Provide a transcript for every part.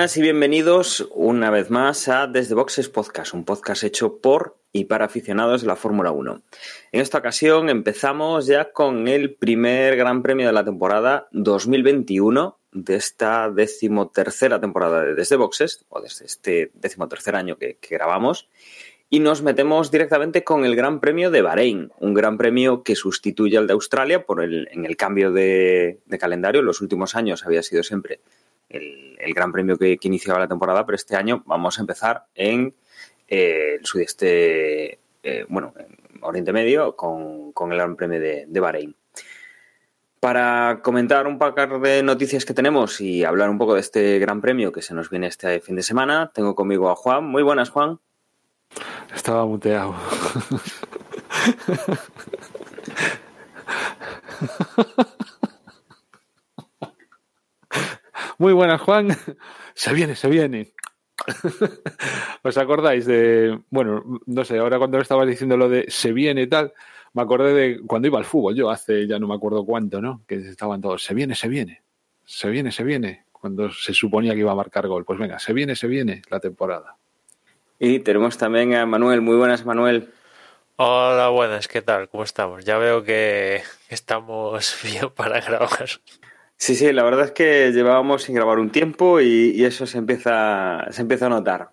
buenas y bienvenidos una vez más a Desde Boxes Podcast, un podcast hecho por y para aficionados de la Fórmula 1. En esta ocasión empezamos ya con el primer Gran Premio de la temporada 2021 de esta decimotercera temporada de Desde Boxes, o desde este decimotercer año que, que grabamos, y nos metemos directamente con el Gran Premio de Bahrein, un Gran Premio que sustituye al de Australia por el, en el cambio de, de calendario. En los últimos años había sido siempre el, el Gran Premio que, que, iniciaba la temporada, pero este año vamos a empezar en eh, el sudeste, eh, bueno, en Oriente Medio, con, con, el Gran Premio de, de Bahrein. Para comentar un par de noticias que tenemos y hablar un poco de este Gran Premio que se nos viene este fin de semana, tengo conmigo a Juan. Muy buenas, Juan. Estaba muteado. Muy buenas, Juan. Se viene, se viene. ¿Os acordáis de, bueno, no sé, ahora cuando estabas diciendo lo de se viene y tal, me acordé de cuando iba al fútbol, yo hace ya no me acuerdo cuánto, ¿no? Que estaban todos, se viene, se viene, se viene, se viene, cuando se suponía que iba a marcar gol. Pues venga, se viene, se viene la temporada. Y tenemos también a Manuel. Muy buenas, Manuel. Hola, buenas, ¿qué tal? ¿Cómo estamos? Ya veo que estamos bien para grabar. Sí, sí, la verdad es que llevábamos sin grabar un tiempo y, eso se empieza, se empieza a notar.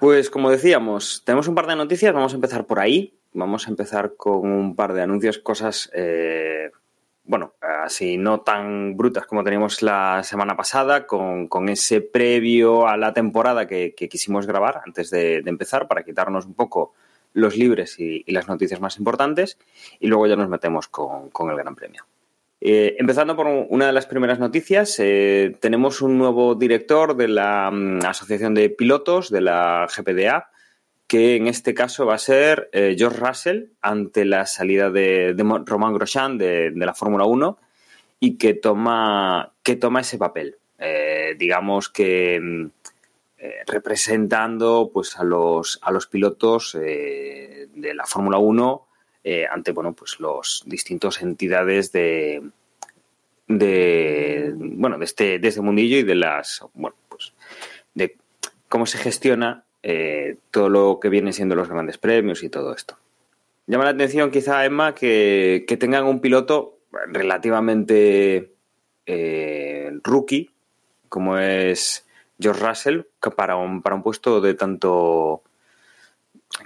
Pues como decíamos, tenemos un par de noticias, vamos a empezar por ahí. Vamos a empezar con un par de anuncios, cosas, eh, bueno, así no tan brutas como teníamos la semana pasada, con, con ese previo a la temporada que, quisimos grabar antes de, de, empezar para quitarnos un poco los libres y, y, las noticias más importantes y luego ya nos metemos con, con el Gran Premio. Eh, empezando por una de las primeras noticias, eh, tenemos un nuevo director de la um, Asociación de Pilotos de la GPDA, que en este caso va a ser eh, George Russell ante la salida de, Romain Grosjean de, la Fórmula 1 y que toma, que toma ese papel. Digamos que representando pues, a, los, a los pilotos de la Fórmula 1 eh, ante bueno pues los distintos entidades de, de bueno de este, de este mundillo y de las bueno pues de cómo se gestiona eh, todo lo que viene siendo los grandes premios y todo esto. Llama la atención quizá Emma que, que tengan un piloto relativamente eh, rookie como es George Russell para un, para un puesto de tanto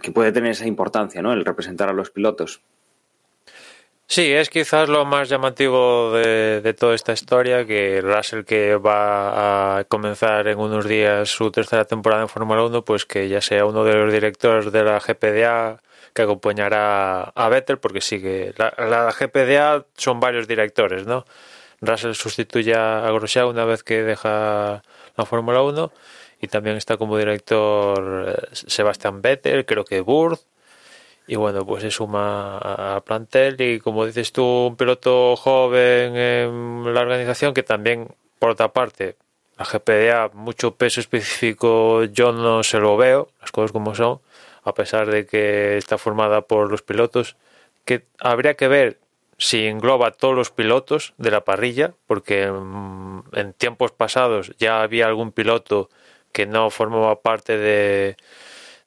que puede tener esa importancia, ¿no? El representar a los pilotos. Sí, es quizás lo más llamativo de, toda esta historia, que Russell que va a comenzar en unos días su tercera temporada en Fórmula 1, pues que ya sea uno de los directores de la GPDA que acompañará a Vettel, porque sí que la, la GPDA son varios directores, ¿no? Russell sustituye a Grosjean una vez que deja la Fórmula 1 y también está como director eh, Sebastián Vettel, creo que Burth. Y bueno, pues se suma a plantel y como dices tú, un piloto joven en la organización que también, por otra parte, la GPDA, mucho peso específico, yo no se lo veo, las cosas como son, a pesar de que está formada por los pilotos, que habría que ver si engloba a todos los pilotos de la parrilla, porque en tiempos pasados ya había algún piloto que no formaba parte de,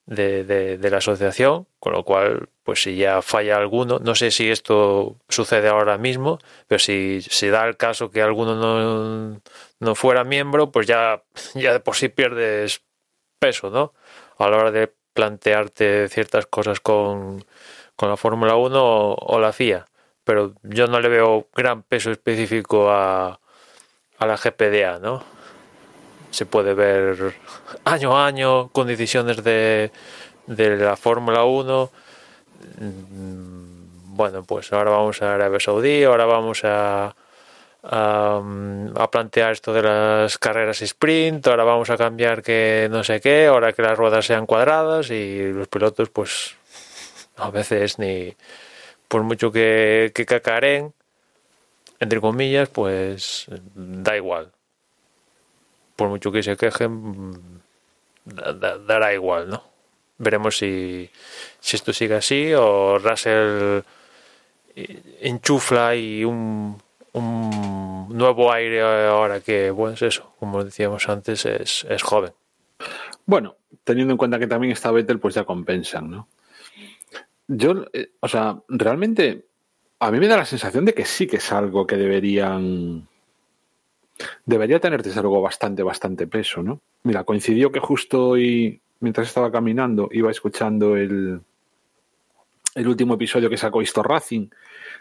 de, la asociación, con lo cual, pues si ya falla alguno, no sé si esto sucede ahora mismo, pero si se da el caso que alguno no, no fuera miembro, pues ya, ya de por sí pierdes peso, ¿no? A la hora de plantearte ciertas cosas con, con la Fórmula 1 o, o, la FIA. Pero yo no le veo gran peso específico a, a la GPDA, ¿no? Se puede ver año a año con decisiones de, de la Fórmula 1. Bueno, pues ahora vamos a Arabia Saudí, ahora vamos a, a, a, plantear esto de las carreras sprint, ahora vamos a cambiar que no sé qué, ahora que las ruedas sean cuadradas y los pilotos pues a veces ni por mucho que, que cacaren, entre comillas, pues da igual. Por mucho que se quejen, da- da- dará igual, ¿no? Veremos si, si esto sigue así o Russell eh, enchufla y un, un nuevo aire ahora que, bueno, es eso, como decíamos antes, es, es joven. Bueno, teniendo en cuenta que también está Vettel, pues ya compensan, ¿no? Yo, eh, o sea, realmente a mí me da la sensación de que sí que es algo que deberían. Debería tener desde luego bastante, bastante peso, ¿no? Mira, coincidió que justo hoy, mientras estaba caminando, iba escuchando el, el último episodio que sacó Histo Racing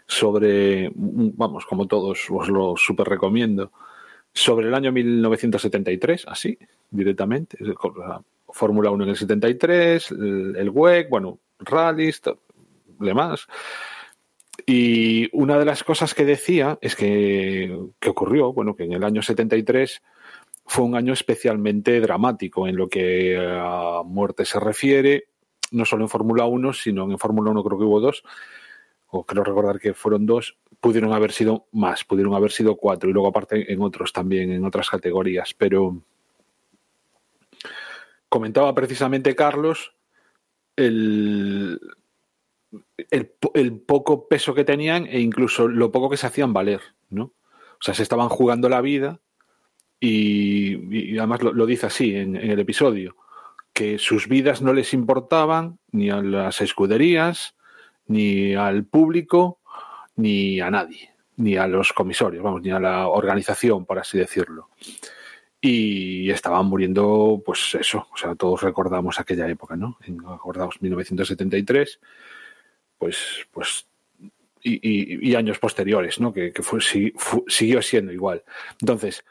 sobre, vamos, como todos os lo súper recomiendo, sobre el año 1973, así, directamente. Fórmula 1 en el 73, el, el WEC, bueno, rallies, demás. Y una de las cosas que decía es que, que ocurrió, bueno, que en el año 73 fue un año especialmente dramático en lo que a muerte se refiere, no solo en Fórmula 1, sino en Fórmula 1 creo que hubo dos, o creo recordar que fueron dos, pudieron haber sido más, pudieron haber sido cuatro, y luego aparte en otros también, en otras categorías, pero comentaba precisamente Carlos el, el, el poco peso que tenían e incluso lo poco que se hacían valer, ¿no? O sea, se estaban jugando la vida y, además lo, dice así en, el episodio, que sus vidas no les importaban ni a las escuderías, ni al público, ni a nadie, ni a los comisorios, vamos, ni a la organización, por así decirlo. Y estaban muriendo, pues eso, o sea, todos recordamos aquella época, ¿no? En, acordamos 1973, pues, pues, y, años posteriores, ¿no? Que, que fue, si- fu- siguió siendo igual. Entonces,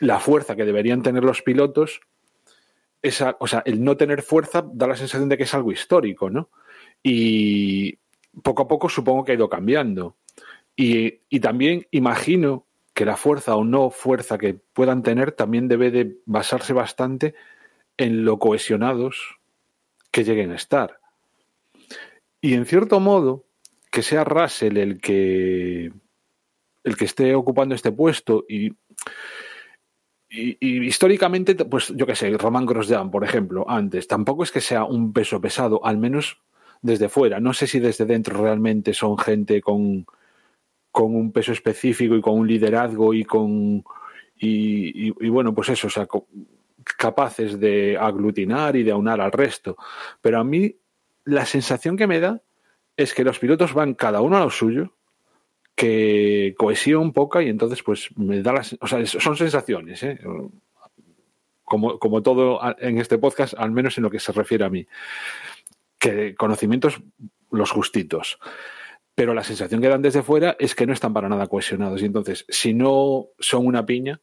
la fuerza que deberían tener los pilotos, esa, o sea, el no tener fuerza da la sensación de que es algo histórico, ¿no? Y poco a poco supongo que ha ido cambiando. Y, y también imagino que la fuerza o no fuerza que puedan tener también debe de basarse bastante en lo cohesionados que lleguen a estar. Y en cierto modo, que sea Russell el que el que esté ocupando este puesto y, históricamente, pues yo qué sé, Román Grosjean, por ejemplo, antes, tampoco es que sea un peso pesado, al menos desde fuera. No sé si desde dentro realmente son gente con, con un peso específico y con un liderazgo y con y, y- bueno, pues eso, o sea, capaces de aglutinar y de aunar al resto. Pero a mí la sensación que me da es que los pilotos van cada uno a lo suyo, que cohesión poca y entonces pues me da las, o sea, son sensaciones, ¿eh? como, como todo en este podcast, al menos en lo que se refiere a mí, que conocimientos los justitos. Pero la sensación que dan desde fuera es que no están para nada cohesionados. Y entonces, si no son una piña,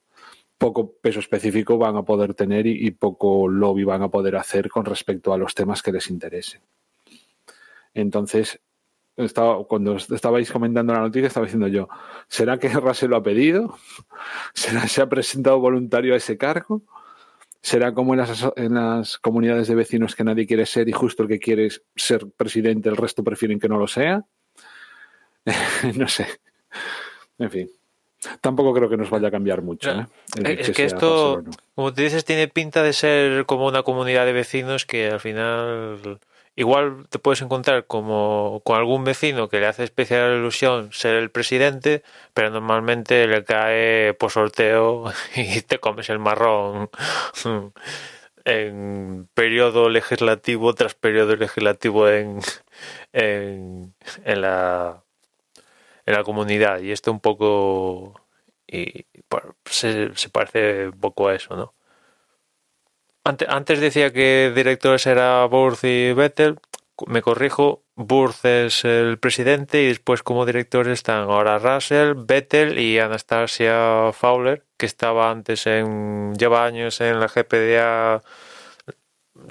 poco peso específico van a poder tener y poco lobby van a poder hacer con respecto a los temas que les interesen. Entonces, estaba, cuando estabais comentando la noticia, estaba diciendo yo, ¿será que Russell lo ha pedido? ¿Será se ha presentado voluntario a ese cargo? ¿Será como en las, en las comunidades de vecinos que nadie quiere ser y justo el que quiere ser presidente, el resto prefieren que no lo sea? no sé. En fin. Tampoco creo que nos vaya a cambiar mucho. ¿eh? El Es que sea esto, como te dices, tiene pinta de ser como una comunidad de vecinos que al final igual te puedes encontrar como con algún vecino que le hace especial ilusión ser el presidente, pero normalmente le cae por sorteo y te comes el marrón en periodo legislativo tras periodo legislativo en, en, en la en la comunidad y esto un poco y se, se parece un poco a eso, ¿no? Antes, decía que directores era Burth y Vettel, me corrijo, Burth es el presidente y después como directores están ahora Russell, Vettel y Anastasia Fowler, que estaba antes en, lleva años en la GPDA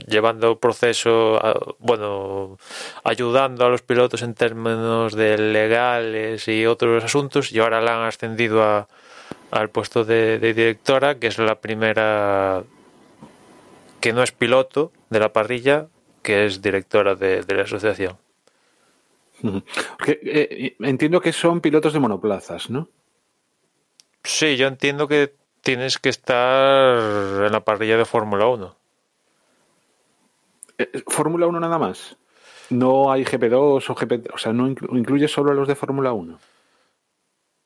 llevando proceso, bueno, ayudando a los pilotos en términos de legales y otros asuntos y ahora la han ascendido a, al puesto de, de directora, que es la primera que no es piloto de la parrilla, que es directora de, de la asociación. Porque, eh, entiendo que son pilotos de monoplazas, ¿no? Sí, yo entiendo que tienes que estar en la parrilla de Fórmula 1. Eh, Fórmula 1 nada más. No hay GP2 o GP... O sea, no inclu- incluye solo a los de Fórmula 1.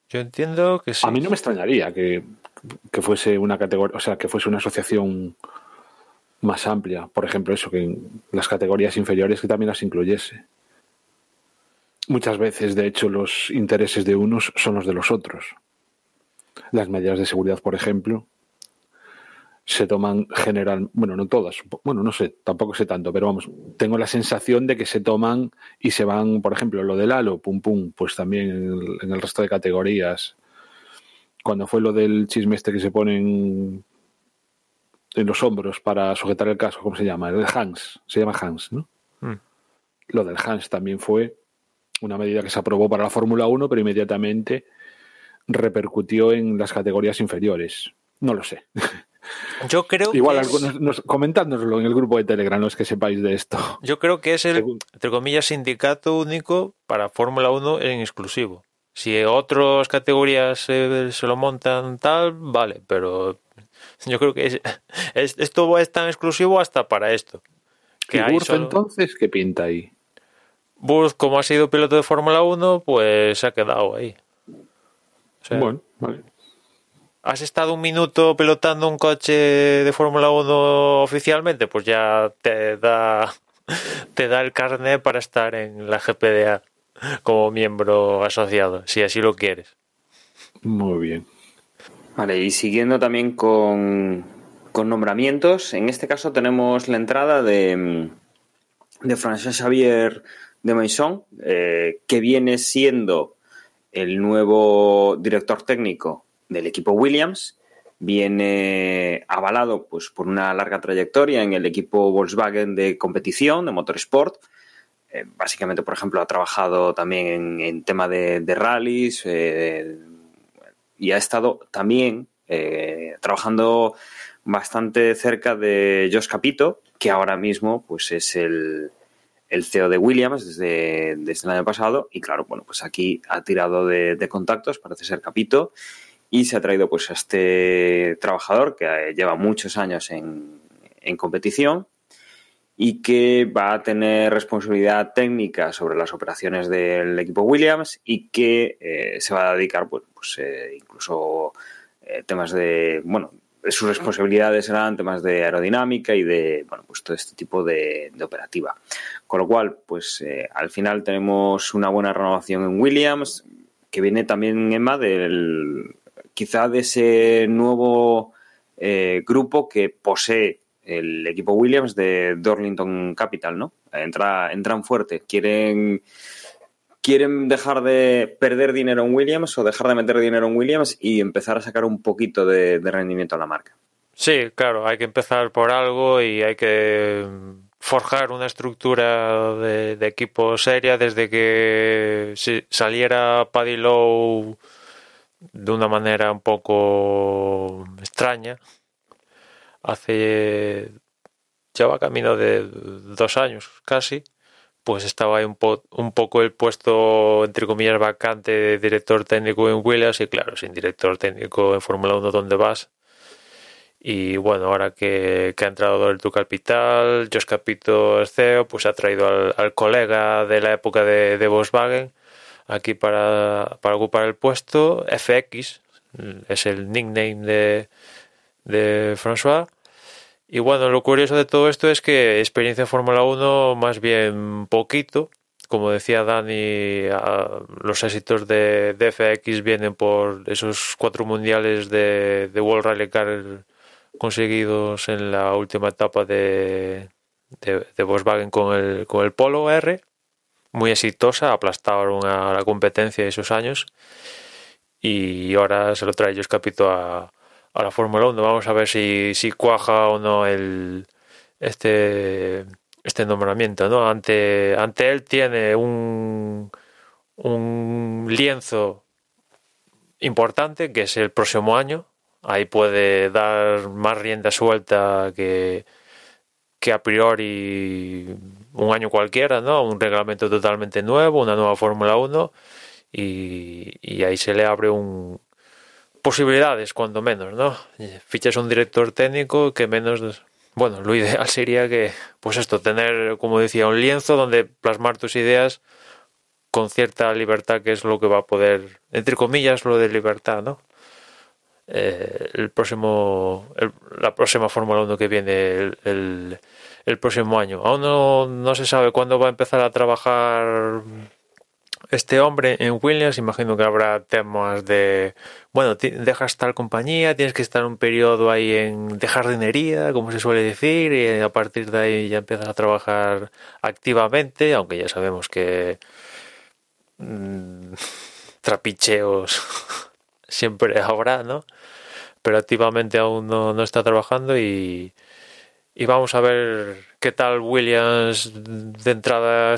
Yo entiendo que sí. A mí no me extrañaría que, que fuese una categoría, o sea, que fuese una asociación más amplia. Por ejemplo, eso, que en las categorías inferiores que también las incluyese. Muchas veces, de hecho, los intereses de unos son los de los otros. Las medidas de seguridad, por ejemplo, se toman general, bueno, no todas, bueno, no sé, tampoco sé tanto, pero vamos, tengo la sensación de que se toman y se van, por ejemplo, lo del halo, pum pum, pues también en el, resto de categorías. Cuando fue lo del chisme este que se ponen en los hombros para sujetar el casco, ¿cómo se llama? El Hans, se llama Hans, ¿no? Mm. Lo del Hans también fue una medida que se aprobó para la Fórmula 1, pero inmediatamente repercutió en las categorías inferiores. No lo sé. Yo creo Igual que es- algunos nos, comentádnoslo en el grupo de Telegram, los que sepáis de esto. Yo creo que es el, Según- entre comillas, sindicato único para Fórmula 1 en exclusivo. Si otras categorías se, se lo montan tal, vale, pero yo creo que es, es- esto es tan exclusivo hasta para esto. Que ¿Y hay Burf, solo- entonces qué pinta ahí? Burz, como ha sido piloto de Fórmula 1, pues se ha quedado ahí. O sea, Bueno, vale. ¿Has estado un minuto pilotando un coche de Fórmula 1 oficialmente? Pues ya te da, te da el carnet para estar en la GPDA como miembro asociado, si así lo quieres. Muy bien. Vale, y siguiendo también con, con nombramientos, en este caso tenemos la entrada de, de Xavier de Maison, eh, que viene siendo el nuevo director técnico del equipo Williams. Viene avalado pues, por una larga trayectoria en el equipo Volkswagen de competición, de motorsport. Eh, básicamente, por ejemplo, ha trabajado también en, en tema de, de rallies, eh, y ha estado también eh, trabajando bastante cerca de Josh Capito, que ahora mismo pues es el, el CEO de Williams desde, desde el año pasado. Y claro, bueno, pues aquí ha tirado de, de contactos, parece ser Capito, y se ha traído pues a este trabajador que eh, lleva muchos años en, en competición y que va a tener responsabilidad técnica sobre las operaciones del equipo Williams y que eh, se va a dedicar, pues, pues incluso eh, temas de, bueno, sus responsabilidades serán temas de aerodinámica y de, bueno, pues todo este tipo de, de operativa. Con lo cual, pues eh, al final tenemos una buena renovación en Williams, que viene también, Emma, del, quizá de ese nuevo grupo que posee el equipo Williams de Dorlington Capital, ¿no? Entra, entran fuerte, quieren quieren dejar de perder dinero en Williams o dejar de meter dinero en Williams y empezar a sacar un poquito de, rendimiento a la marca. Sí, claro, hay que empezar por algo y hay que forjar una estructura de, equipo seria desde que saliera Paddy Lowe de una manera un poco extraña hace ya va camino de dos años casi pues estaba ahí un, po un poco el puesto entre comillas vacante de director técnico en Williams y claro sin director técnico en Fórmula 1 ¿dónde vas? y bueno ahora que, que ha entrado el tu capital Josh Capito CEO pues ha traído al, al colega de la época de, de Volkswagen aquí para, para ocupar el puesto FX es el nickname de, de François y bueno, lo curioso de todo esto es que experiencia en Fórmula 1 más bien poquito. Como decía Dani, los éxitos de, de, FX vienen por esos cuatro mundiales de, World Rally Car conseguidos en la última etapa de, Volkswagen con el, con el Polo R. Muy exitosa, aplastaron a la competencia esos años. Y ahora se lo trae Jos Capito a, a la Fórmula 1. Vamos a ver si, si cuaja o no el este este nombramiento, ¿no? Ante, ante él tiene un, un lienzo importante que es el próximo año. Ahí puede dar más rienda suelta que, que a priori un año cualquiera, ¿no? Un reglamento totalmente nuevo, una nueva Fórmula 1 y, y, ahí se le abre un posibilidades cuando menos, ¿no? Fichas un director técnico que menos bueno, lo ideal sería que pues esto tener, como decía, un lienzo donde plasmar tus ideas con cierta libertad, que es lo que va a poder, entre comillas, lo de libertad, ¿no? Eh, el próximo, la próxima Fórmula 1 que viene el, el, próximo año. Aún no, no se sabe cuándo va a empezar a trabajar este hombre en Williams, imagino que habrá temas de, bueno, dejas tal compañía, tienes que estar un periodo ahí en de jardinería, como se suele decir, y a partir de ahí ya empiezas a trabajar activamente, aunque ya sabemos que mm, trapicheos siempre habrá, ¿no? Pero activamente aún no, está trabajando y, y vamos a ver qué tal Williams de entrada,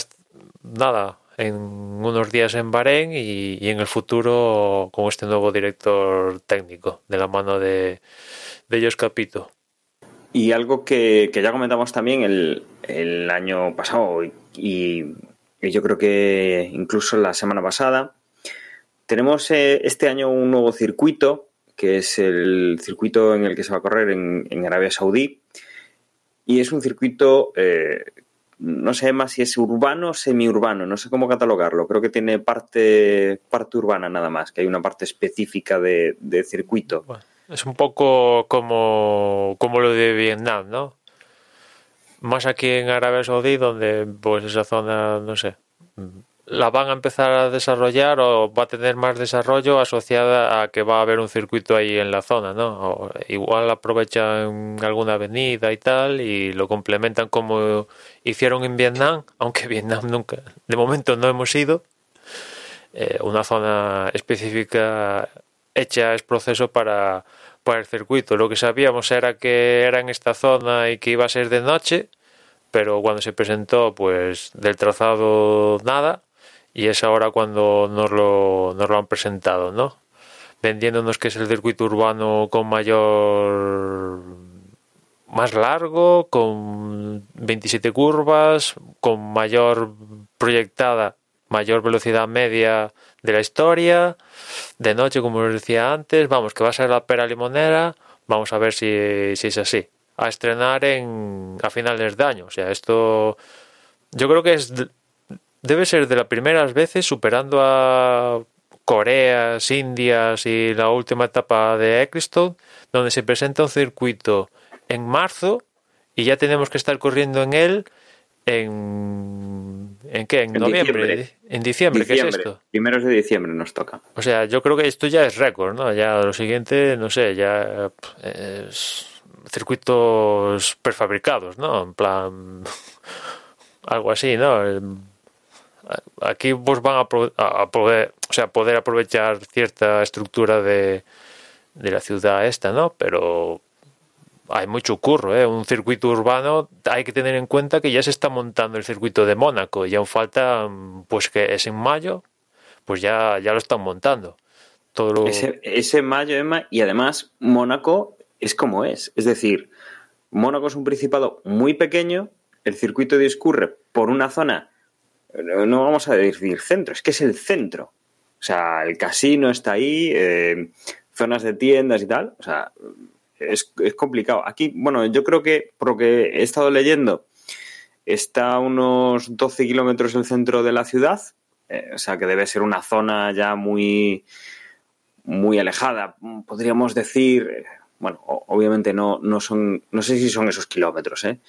nada, en unos días en Bahrein y, en el futuro con este nuevo director técnico de la mano de, de ellos Capito. Y algo que, ya comentamos también el, el año pasado y, yo creo que incluso la semana pasada, tenemos eh, este año un nuevo circuito, que es el circuito en el que se va a correr en, en Arabia Saudí. Y es un circuito eh, no sé más si es urbano o semiurbano, no sé cómo catalogarlo. Creo que tiene parte, parte urbana nada más, que hay una parte específica de, circuito. es un poco como, como lo de Vietnam, ¿no? Más aquí en Arabia Saudí, donde pues esa zona, no sé, la van a empezar a desarrollar o va a tener más desarrollo asociada a que va a haber un circuito ahí en la zona, ¿no? igual aprovechan alguna avenida y tal y lo complementan como hicieron en Vietnam, aunque Vietnam nunca, de momento no hemos ido. Eh, una zona específica hecha es proceso para, para el circuito. Lo que sabíamos era que era en esta zona y que iba a ser de noche, pero cuando se presentó, pues del trazado nada y es ahora cuando nos lo, nos lo han presentado, ¿no? Vendiéndonos que es el circuito urbano con mayor más largo, con 27 curvas, con mayor proyectada, mayor velocidad media de la historia, de noche, como os decía antes, vamos, que va a ser la pera limonera, vamos a ver si, si es así. A estrenar en, a finales de año, o sea, esto yo creo que es debe ser de las primeras veces superando a Coreas, Indias y la última etapa de Eccleston, donde se presenta un circuito en marzo y ya tenemos que estar corriendo en él en ¿en qué? En, noviembre, en diciembre, ¿qué es esto? Primeros de diciembre nos toca. O sea, yo creo que esto ya es récord, ¿no? Ya lo siguiente, no sé, ya es circuitos prefabricados, ¿no? En plan algo así, ¿no? Aquí vos van a, poder, o sea, poder aprovechar cierta estructura de, de la ciudad esta, ¿no? Pero hay mucho curro, ¿eh? Un circuito urbano, hay que tener en cuenta que ya se está montando el circuito de Mónaco y aún falta, pues que es en mayo, pues ya, ya lo están montando. Todo ese, ese mayo, Emma, y además Mónaco es como es. Es decir, Mónaco es un principado muy pequeño, el circuito discurre por una zona no vamos a decir centro, es que es el centro. O sea, el casino está ahí, eh, zonas de tiendas y tal. O sea, es, complicado. Aquí, bueno, yo creo que, por lo que he estado leyendo, está a unos 12 kilómetros del centro de la ciudad. Eh, o sea, que debe ser una zona ya muy, muy alejada. Podríamos decir, bueno, obviamente no, no son, no sé si son esos kilómetros, ¿eh?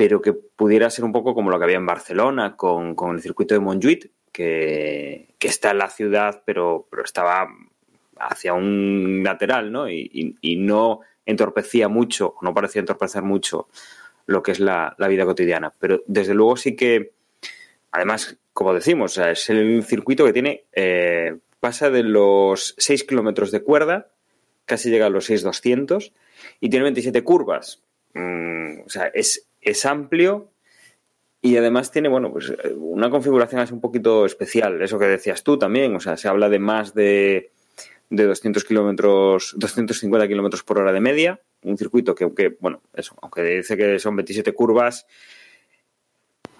Pero que pudiera ser un poco como lo que había en Barcelona con, el circuito de Montjuic, que, está en la ciudad, pero, pero estaba hacia un lateral, ¿no? Y, no entorpecía mucho, no parecía entorpecer mucho lo que es la, vida cotidiana. Pero desde luego sí que, además, como decimos, es el circuito que tiene, eh, pasa de los 6 kilómetros de cuerda, casi llega a los 6,200, y tiene 27 curvas. Mm, o sea, es es amplio y además tiene, bueno, pues una configuración así un poquito especial, eso que decías tú también, o sea, se habla de más de, de 200 kilómetros, 250 kilómetros por hora de media, un circuito que, aunque, bueno, eso, aunque dice que son 27 curvas,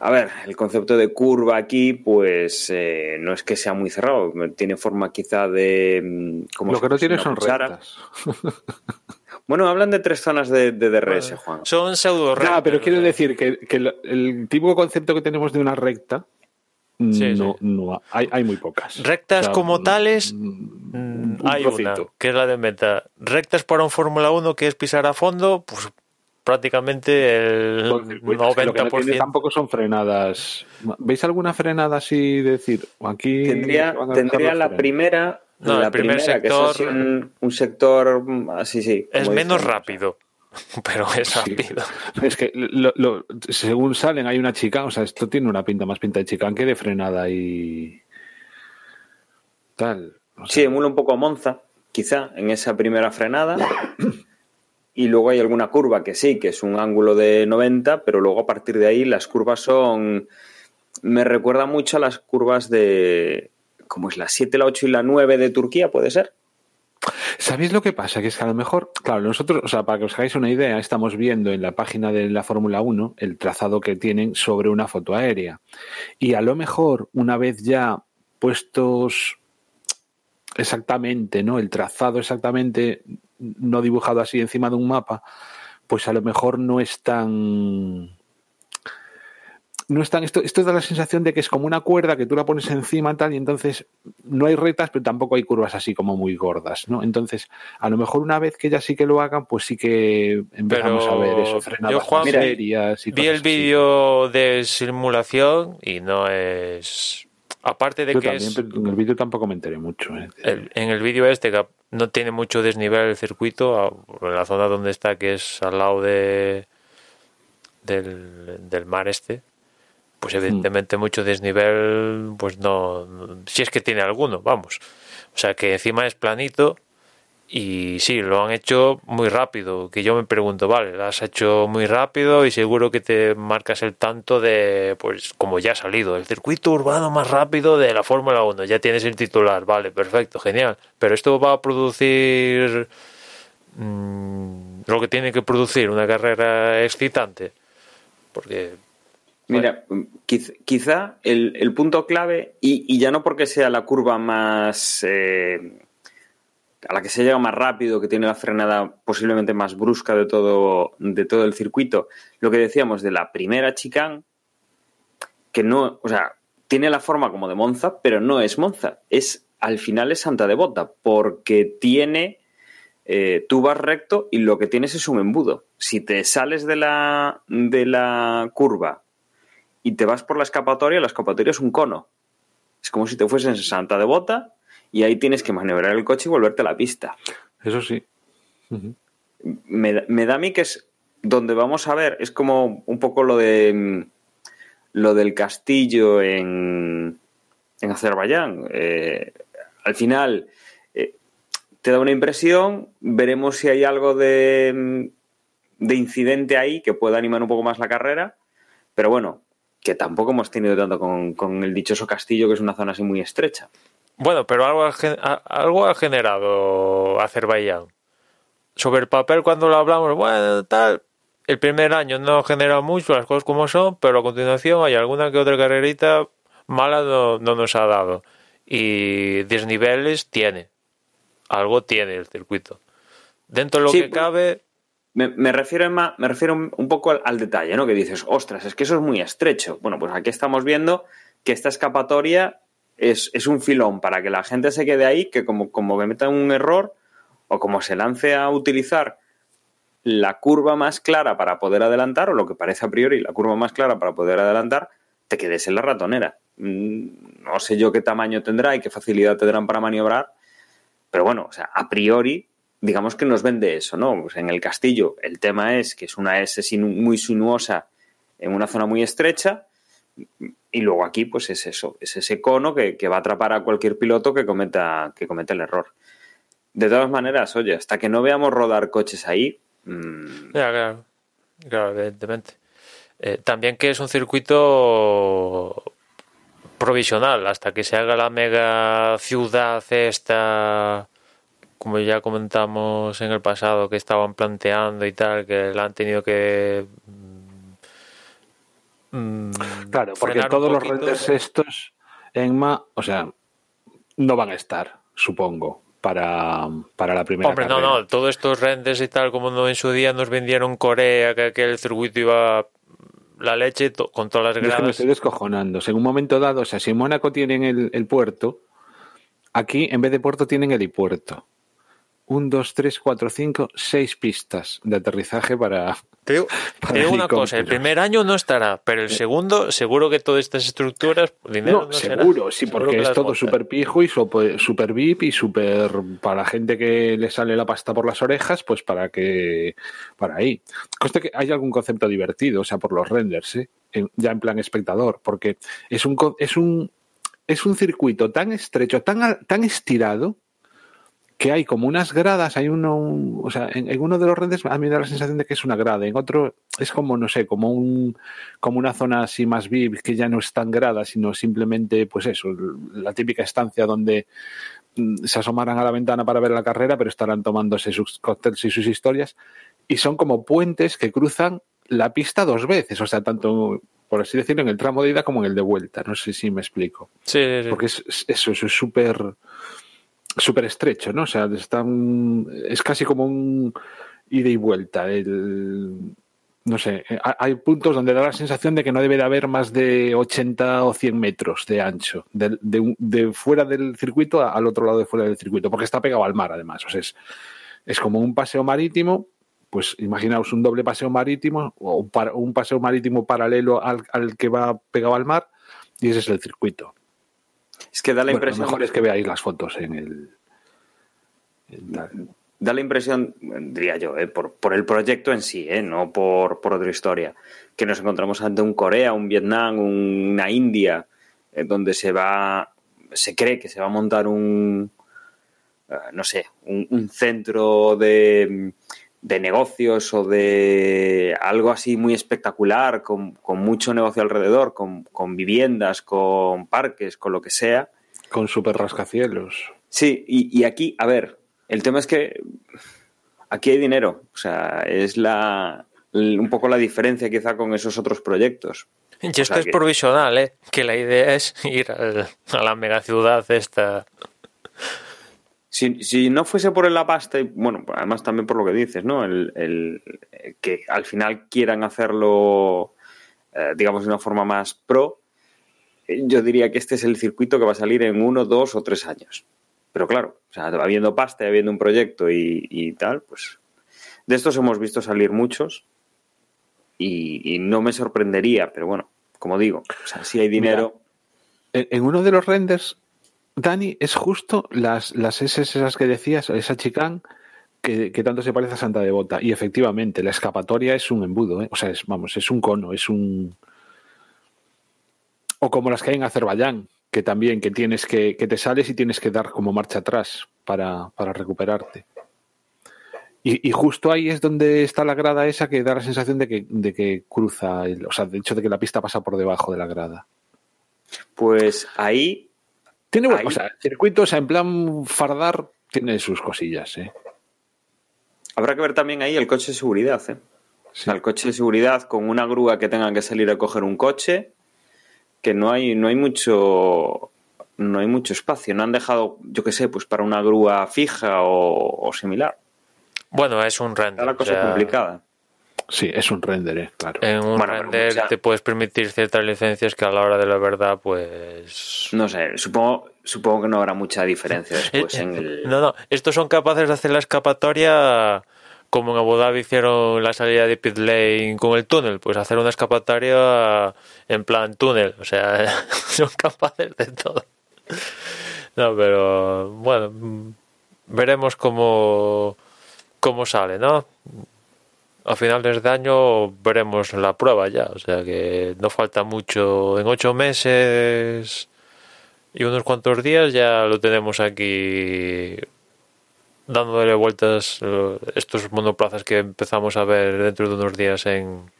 a ver, el concepto de curva aquí, pues eh, no es que sea muy cerrado, tiene forma quizá de... mm, como Lo que no tiene son rectas. Bueno, hablan de tres zonas de, de DRS, Juan. Son pseudo Ah, pero rectas, quiero decir que, que el, el típico concepto que tenemos de una recta, Sí, no, sí. no ha- hay, hay muy pocas. Rectas O sea, como tales, mm, Mm, un hay una, que es la de meta. Rectas para un Fórmula 1 que es pisar a fondo, pues prácticamente el Todo el circuito. Es que Lo que no tiene 90%. tampoco son frenadas. ¿Veis alguna frenada así de decir? Aquí Tendría, la frenos"? primera, No, la el primer primera, que es sector- así un, un sector mm, así, sí. Es menos dicen, rápido, pero es Sí. rápido. Es que lo- lo- según salen hay una chica, o sea, esto tiene una pinta más pinta de chica que de frenada y tal. O Sí, emula un poco a Monza, quizá, en esa primera frenada. Y luego hay alguna curva que sí, que es un ángulo de 90, pero luego a partir de ahí las curvas son... Me recuerda mucho a las curvas de... ¿Cómo es? La 7, la 8 y la 9 de Turquía, ¿puede ser? ¿Sabéis lo que pasa? Que es que a lo mejor, claro, nosotros, o sea, para que os hagáis una idea, estamos viendo en la página de la Fórmula 1 el trazado que tienen sobre una foto aérea. Y a lo mejor, una vez ya puestos exactamente, ¿no? El trazado exactamente, no dibujado así encima de un mapa, pues a lo mejor no es tan. No es tan. Esto, esto da la sensación de que es como una cuerda que tú la pones encima tal, y entonces no hay rectas, pero tampoco hay curvas así como muy gordas, ¿no? Entonces, a lo mejor una vez que ya sí que lo hagan, pues sí que empezamos Pero a ver eso, frenadas yo, Juan, más mira, serias y Vi el vídeo de simulación y no es. Aparte de Yo que también, es. pero en el vídeo tampoco me enteré mucho. ¿eh? el- en el vídeo este que no tiene mucho desnivel el circuito, en la zona donde está, que es al lado de del, del mar este, pues evidentemente mucho desnivel, pues no, no- si es que tiene alguno, vamos. O sea que encima es planito y sí, lo han hecho muy rápido, que yo me pregunto, vale, lo has hecho muy rápido y seguro que te marcas el tanto de, pues como ya ha salido, el circuito urbano más rápido de la Fórmula 1, ya tienes el titular, vale, perfecto, genial, pero esto va a producir mm, lo que tiene que producir una carrera excitante, porque... Mira, quiz- quizá el, el punto clave, y, y ya no porque sea la curva más. eh, a la que se llega más rápido, que tiene la frenada posiblemente más brusca de todo, de todo el circuito, lo que decíamos de la primera chicane, que no, o sea, tiene la forma como de Monza, pero no es Monza, es al final es Santa Devota, porque tiene, eh, tú vas recto y lo que tienes es un embudo. Si te sales de la, de la curva y te vas por la escapatoria, la escapatoria es un cono. Es como si te fueses en Santa Devota y ahí tienes que maniobrar el coche y volverte a la pista. Eso sí. Me, da- me da a mí que es donde vamos a ver, es como un poco lo de mm, lo del castillo en, en Azerbaiyán. Eh, al final eh, te da una impresión, veremos si hay algo de, mm, de incidente ahí que pueda animar un poco más la carrera, pero bueno, que tampoco hemos tenido tanto con, con el dichoso castillo, que es una zona así muy estrecha. Bueno, pero algo ha, algo ha generado Azerbaiyán. Sobre el papel, cuando lo hablamos, bueno, tal. El primer año no ha generado mucho, las cosas como son, pero a continuación hay alguna que otra carrerita mala no, no nos ha dado. Y desniveles tiene. Algo tiene el circuito. Dentro de lo Sí, que pues- cabe, Me, me refiero, más, me refiero un, poco al, al detalle, ¿no? Que dices, ostras, es que eso es muy estrecho. Bueno, pues aquí estamos viendo que esta escapatoria es, es un filón para que la gente se quede ahí, que como, como cometa un error o como se lance a utilizar la curva más clara para poder adelantar, o lo que parece a priori la curva más clara para poder adelantar, te quedes en la ratonera. Mm, No sé yo qué tamaño tendrá y qué facilidad tendrán para maniobrar, pero bueno, o sea, a priori, digamos que nos vende eso, ¿no? Pues en el castillo el tema es que es una S muy sinuosa en una zona muy estrecha y luego aquí pues es eso, es ese cono que, que va a atrapar a cualquier piloto que cometa, que cometa el error. De todas maneras, oye, hasta que no veamos rodar coches ahí, mm, Ya, claro. Claro, evidentemente. Eh, también que es un circuito provisional hasta que se haga la mega ciudad esta como ya comentamos en el pasado, que estaban planteando y tal, que la han tenido que. mm, Claro, porque todos los renders estos, Enma, o sea, no van a estar, supongo, para, para la primera Hombre, no, carrera. no, todos estos renders y tal, como en su día nos vendieron Corea, que aquel circuito iba la leche con todas las Yo es que me gradas. estoy descojonando. En un momento dado, o sea, si en Mónaco tienen el, el puerto, aquí en vez de puerto tienen helipuerto. Un, dos, tres, cuatro, cinco, seis pistas de aterrizaje para. Te digo, para te digo una cosa, el primer año no estará, pero el segundo, seguro que todas estas estructuras, dinero No, no, será. seguro, sí, porque que es todo súper pijo y súper VIP y súper para gente que le sale la pasta por las orejas, pues para que para ahí. Conste que hay algún concepto divertido, o sea, por los renders, ¿eh? Ya en plan espectador, porque es un es un es un circuito tan estrecho, tan tan estirado que hay como unas gradas, hay uno, un- o sea, en, en uno de los renders a mí me da la sensación de que es una grada, en otro es como, no sé, como un, como una zona así más VIP que ya no es tan grada, sino simplemente, pues eso, la típica estancia donde mm, se asomarán a la ventana para ver la carrera, pero estarán tomándose sus cócteles y sus historias, y son como puentes que cruzan la pista dos veces, o sea, tanto, por así decirlo, en el tramo de ida como en el de vuelta, no sé si me explico. Sí, sí, sí. Porque es, es- eso, eso es súper súper estrecho, ¿no? O sea, están, es casi como un ida y vuelta. El- no sé, eh, ha- hay puntos donde da la sensación de que no debe de haber más de 80 o 100 metros de ancho, de, de fuera del circuito al otro lado de fuera del circuito, porque está pegado al mar además. O sea, es, es como un paseo marítimo, pues imaginaos un doble paseo marítimo o un paseo marítimo paralelo al, al que va pegado al mar y ese es el circuito. Es que da la Bueno, impresión. Lo mejor es que veáis las fotos en el. en da la impresión, diría yo, eh, por, por el proyecto en sí, eh, no por, por otra historia, que nos encontramos ante un Corea, un Vietnam, una India, eh, donde se va, se cree que se va a montar un, no sé, un, un centro de, de negocios o de algo así muy espectacular, con, con mucho negocio alrededor, con, con viviendas, con parques, con lo que sea. con super rascacielos. Sí, y, y aquí, a ver, el tema es que aquí hay dinero. O sea, es la un poco la diferencia quizá con esos otros proyectos. Y O esto sea es que- provisional, ¿eh? Que la idea es ir al- a la megaciudad esta. Si, si no fuese por la pasta, y bueno, además también por lo que dices, ¿no? El, el- el que al final quieran hacerlo, eh, digamos, de una forma más pro, eh, yo diría que este es el circuito que va a salir en uno, dos o tres años. Pero claro, o sea, habiendo pasta y habiendo un proyecto y, y tal, pues de estos hemos visto salir muchos y, y no me sorprendería, pero bueno, como digo, o sea, si hay dinero, en uno de los renders, Dani, es justo las, las S esas que decías, esa chicán que, que tanto se parece a Santa Devota. Y efectivamente, la escapatoria es un embudo, ¿eh? o sea, es, vamos, es un cono, es un. O como las que hay en Azerbaiyán, que también, que tienes que, que te sales y tienes que dar como marcha atrás para, para recuperarte. Y, y justo ahí es donde está la grada esa que da la sensación de que, de que cruza, o sea, de hecho de que la pista pasa por debajo de la grada. pues ahí Tiene buen- Ahí- o sea, el circuito, o sea, en plan fardar, tiene sus cosillas, ¿eh? habrá que ver también ahí el coche de seguridad, ¿eh? O Sí. sea, el coche de seguridad con una grúa que tengan que salir a coger un coche, que no hay, no hay mucho no hay mucho espacio. No han dejado, yo qué sé, pues para una grúa fija o, o similar. Bueno, es un Está render. la o cosa sea, complicada. Sí, es un render, ¿eh? Claro. En un Bueno, render te puedes permitir ciertas licencias que a la hora de la verdad, pues. No sé, supongo, supongo que no habrá mucha diferencia después Eh, en el. No, no, estos son capaces de hacer la escapatoria como en Abu Dhabi hicieron la salida de pit lane con el túnel, pues hacer una escapatoria en plan túnel, o sea, son capaces de todo. No, pero bueno, mm, veremos cómo, cómo sale, ¿no? A finales de año veremos la prueba ya, o sea que no falta mucho, en ocho meses y unos cuantos días ya lo tenemos aquí dándole vueltas estos monoplazas que empezamos a ver dentro de unos días en,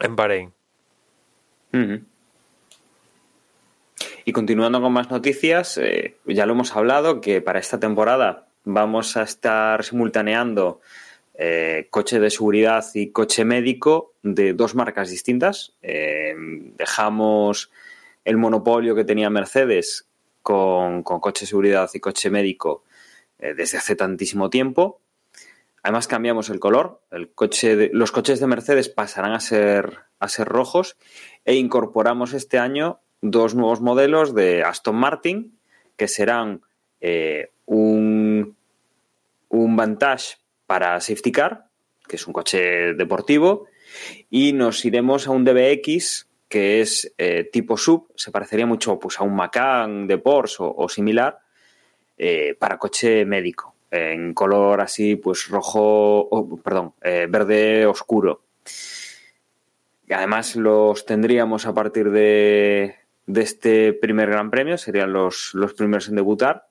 en Bahrein. Y continuando con más noticias, eh, ya lo hemos hablado que para esta temporada vamos a estar simultaneando eh, coche de seguridad y coche médico de dos marcas distintas. Eh, dejamos el monopolio que tenía Mercedes con, coche de seguridad y coche médico eh, desde hace tantísimo tiempo. Además cambiamos el color. El coche los coches de Mercedes pasarán a ser, a ser rojos e incorporamos este año dos nuevos modelos de Aston Martin que serán un, un Vantage para safety car, que es un coche deportivo, y nos iremos a un DBX que es eh, tipo sub, se parecería mucho pues, a un Macan de Porsche o, similar, eh, para coche médico, en color así, pues rojo, o, perdón, eh, verde oscuro. Además los tendríamos a partir de, de este primer Gran Premio, serían los, los primeros en debutar.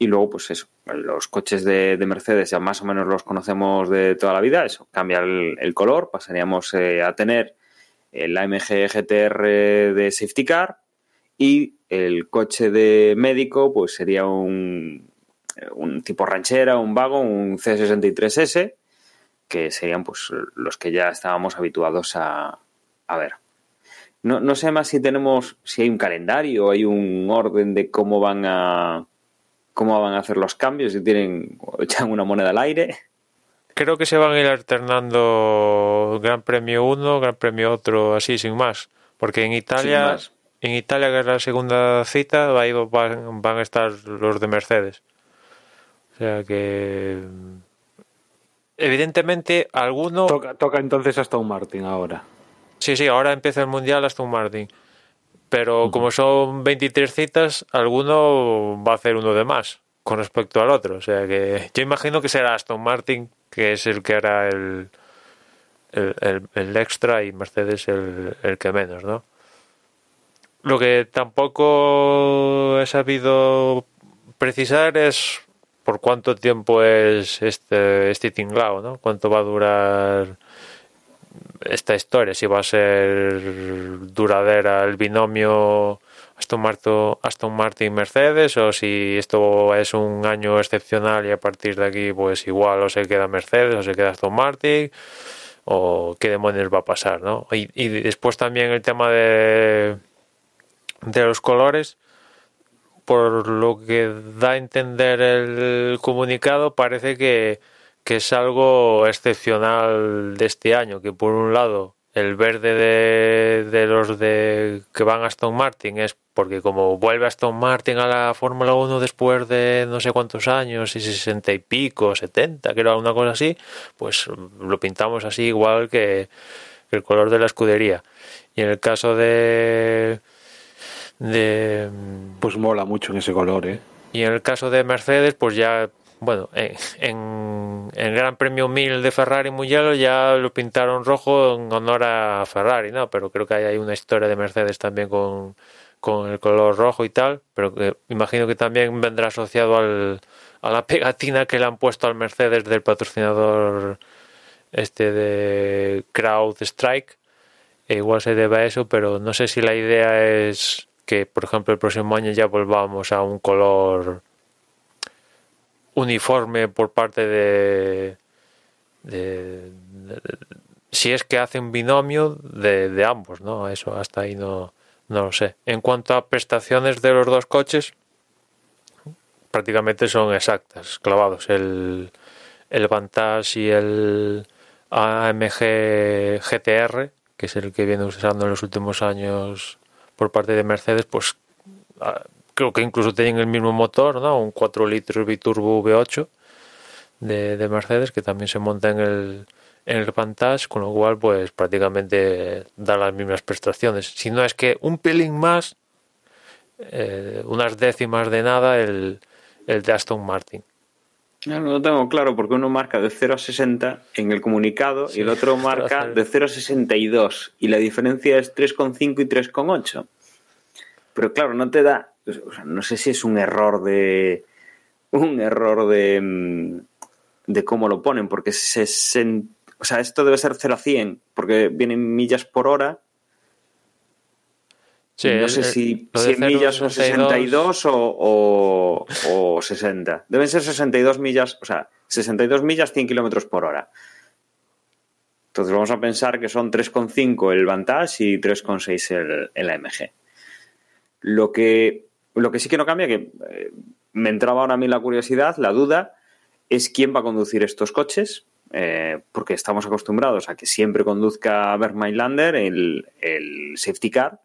Y luego, pues eso, los coches de, de Mercedes ya más o menos los conocemos de toda la vida, eso, cambia el, el color, pasaríamos eh, a tener el AMG GTR de Safety Car y el coche de médico, pues sería un, un tipo ranchera, un vago, un C63S, que serían pues los que ya estábamos habituados a, a ver. No, no sé más si tenemos, si hay un calendario, hay un orden de cómo van a cómo van a hacer los cambios, si tienen echan una moneda al aire. Creo que se van a ir alternando Gran Premio uno, Gran Premio otro, así sin más. Porque en Italia, en Italia que es la segunda cita, ahí van, van a estar los de Mercedes. O sea que evidentemente alguno Toca, toca entonces Aston Martin ahora. Sí, sí, ahora empieza el Mundial Aston Martin. Pero como son 23 citas, alguno va a hacer uno de más con respecto al otro. O sea que yo imagino que será Aston Martin, que es el que hará el, el, el- el extra y Mercedes el, el que menos, ¿no? Lo que tampoco he sabido precisar es por cuánto tiempo es este, este tinglao, ¿no? Cuánto va a durar esta historia, si va a ser duradera el binomio Aston Martin, Aston Martin Mercedes o si esto es un año excepcional y a partir de aquí pues igual o se queda Mercedes o se queda Aston Martin o qué demonios va a pasar, ¿no? Y, y después también el tema de de los colores por lo que da a entender el comunicado, parece que, que es algo excepcional de este año, que por un lado el verde de, de los de que van a Aston Martin es porque como vuelve Aston Martin a la Fórmula 1 después de no sé cuántos años, y 60 y pico, 70, que era una cosa así, pues lo pintamos así igual que, que el color de la escudería. Y en el caso de de Pues mola mucho en ese color, ¿eh? y en el caso de Mercedes, pues ya, bueno, en, en, el Gran Premio 1000 de Ferrari Mugello ya lo pintaron rojo en honor a Ferrari, ¿no? Pero creo que hay, una historia de Mercedes también con, con el color rojo y tal, pero imagino que también vendrá asociado al, a la pegatina que le han puesto al Mercedes del patrocinador este de Crowd Strike. E igual se debe a eso, pero no sé si la idea es que, por ejemplo, el próximo año ya volvamos a un color uniforme por parte de, de- si es que hacen binomio de, de ambos, ¿no? Eso hasta ahí no, no lo sé. En cuanto a prestaciones de los dos coches, prácticamente son exactas, clavados. El, el Vantage y el AMG GTR, que es el que viene usando en los últimos años por parte de Mercedes, pues ah, creo que incluso tienen el mismo motor, ¿no? Un 4 litros biturbo V8 de, de Mercedes que también se monta en el, en el Vantage, con lo cual pues prácticamente da las mismas prestaciones. Si no es que un pelín más, eh, unas décimas de nada el, el de Aston Martin. No, no lo tengo claro porque uno marca de 0 a 60 en el comunicado y el otro marca de 0 a 62 y la diferencia es 3,5 y 3,8. Pero claro, no te da, o sea, no sé si es un error de un error de mm, de cómo lo ponen porque se, sen- o sea, esto debe ser 0 a 100 porque vienen millas por hora Sí, no sé el- si lo de 100 millas son 0,62 62 o, o, o 60. Deben ser 62 millas, o sea, 62 millas 100 kilómetros por hora. Entonces vamos a pensar que son 3,5 el Vantage y 3,6 el, el AMG. Lo que, lo que sí que no cambia, que eh, me entraba ahora a mí la curiosidad, la duda, es quién va a conducir estos coches, eh, porque estamos acostumbrados a que siempre conduzca Berg Lander, el, el safety car,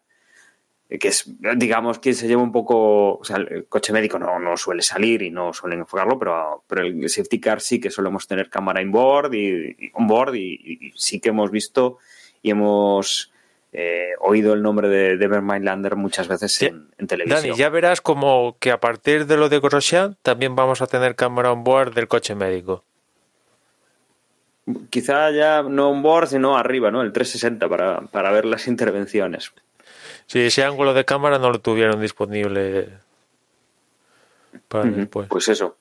eh, que es, digamos, quien se lleva un poco, o sea, el coche médico no, no suele salir y no suelen enfocarlo, pero, pero el safety car sí que solemos tener cámara on board y, y, on board y sí que hemos visto y hemos eh, oído el nombre de, de Berg Lander muchas veces en, en televisión. Dani, ya verás como que a partir de lo de Grosjean también vamos a tener cámara on board del coche médico. Quizá ya no on board, sino arriba, ¿no? El 360 para, para ver las intervenciones. Sí, ese ángulo de cámara no lo tuvieron disponible para después. Pues eso.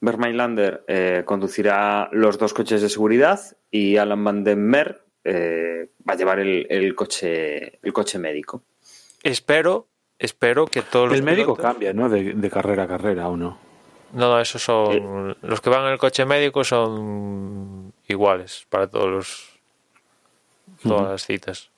Berg Lander eh, conducirá los dos coches de seguridad y Alan Van den Mer eh, va a llevar el, el coche el coche médico. Espero, espero que todos los El médico pilotos- cambia, ¿no? De, de carrera a carrera o no. No, no, esos son los que van en el coche médico son iguales para todos los todas las citas.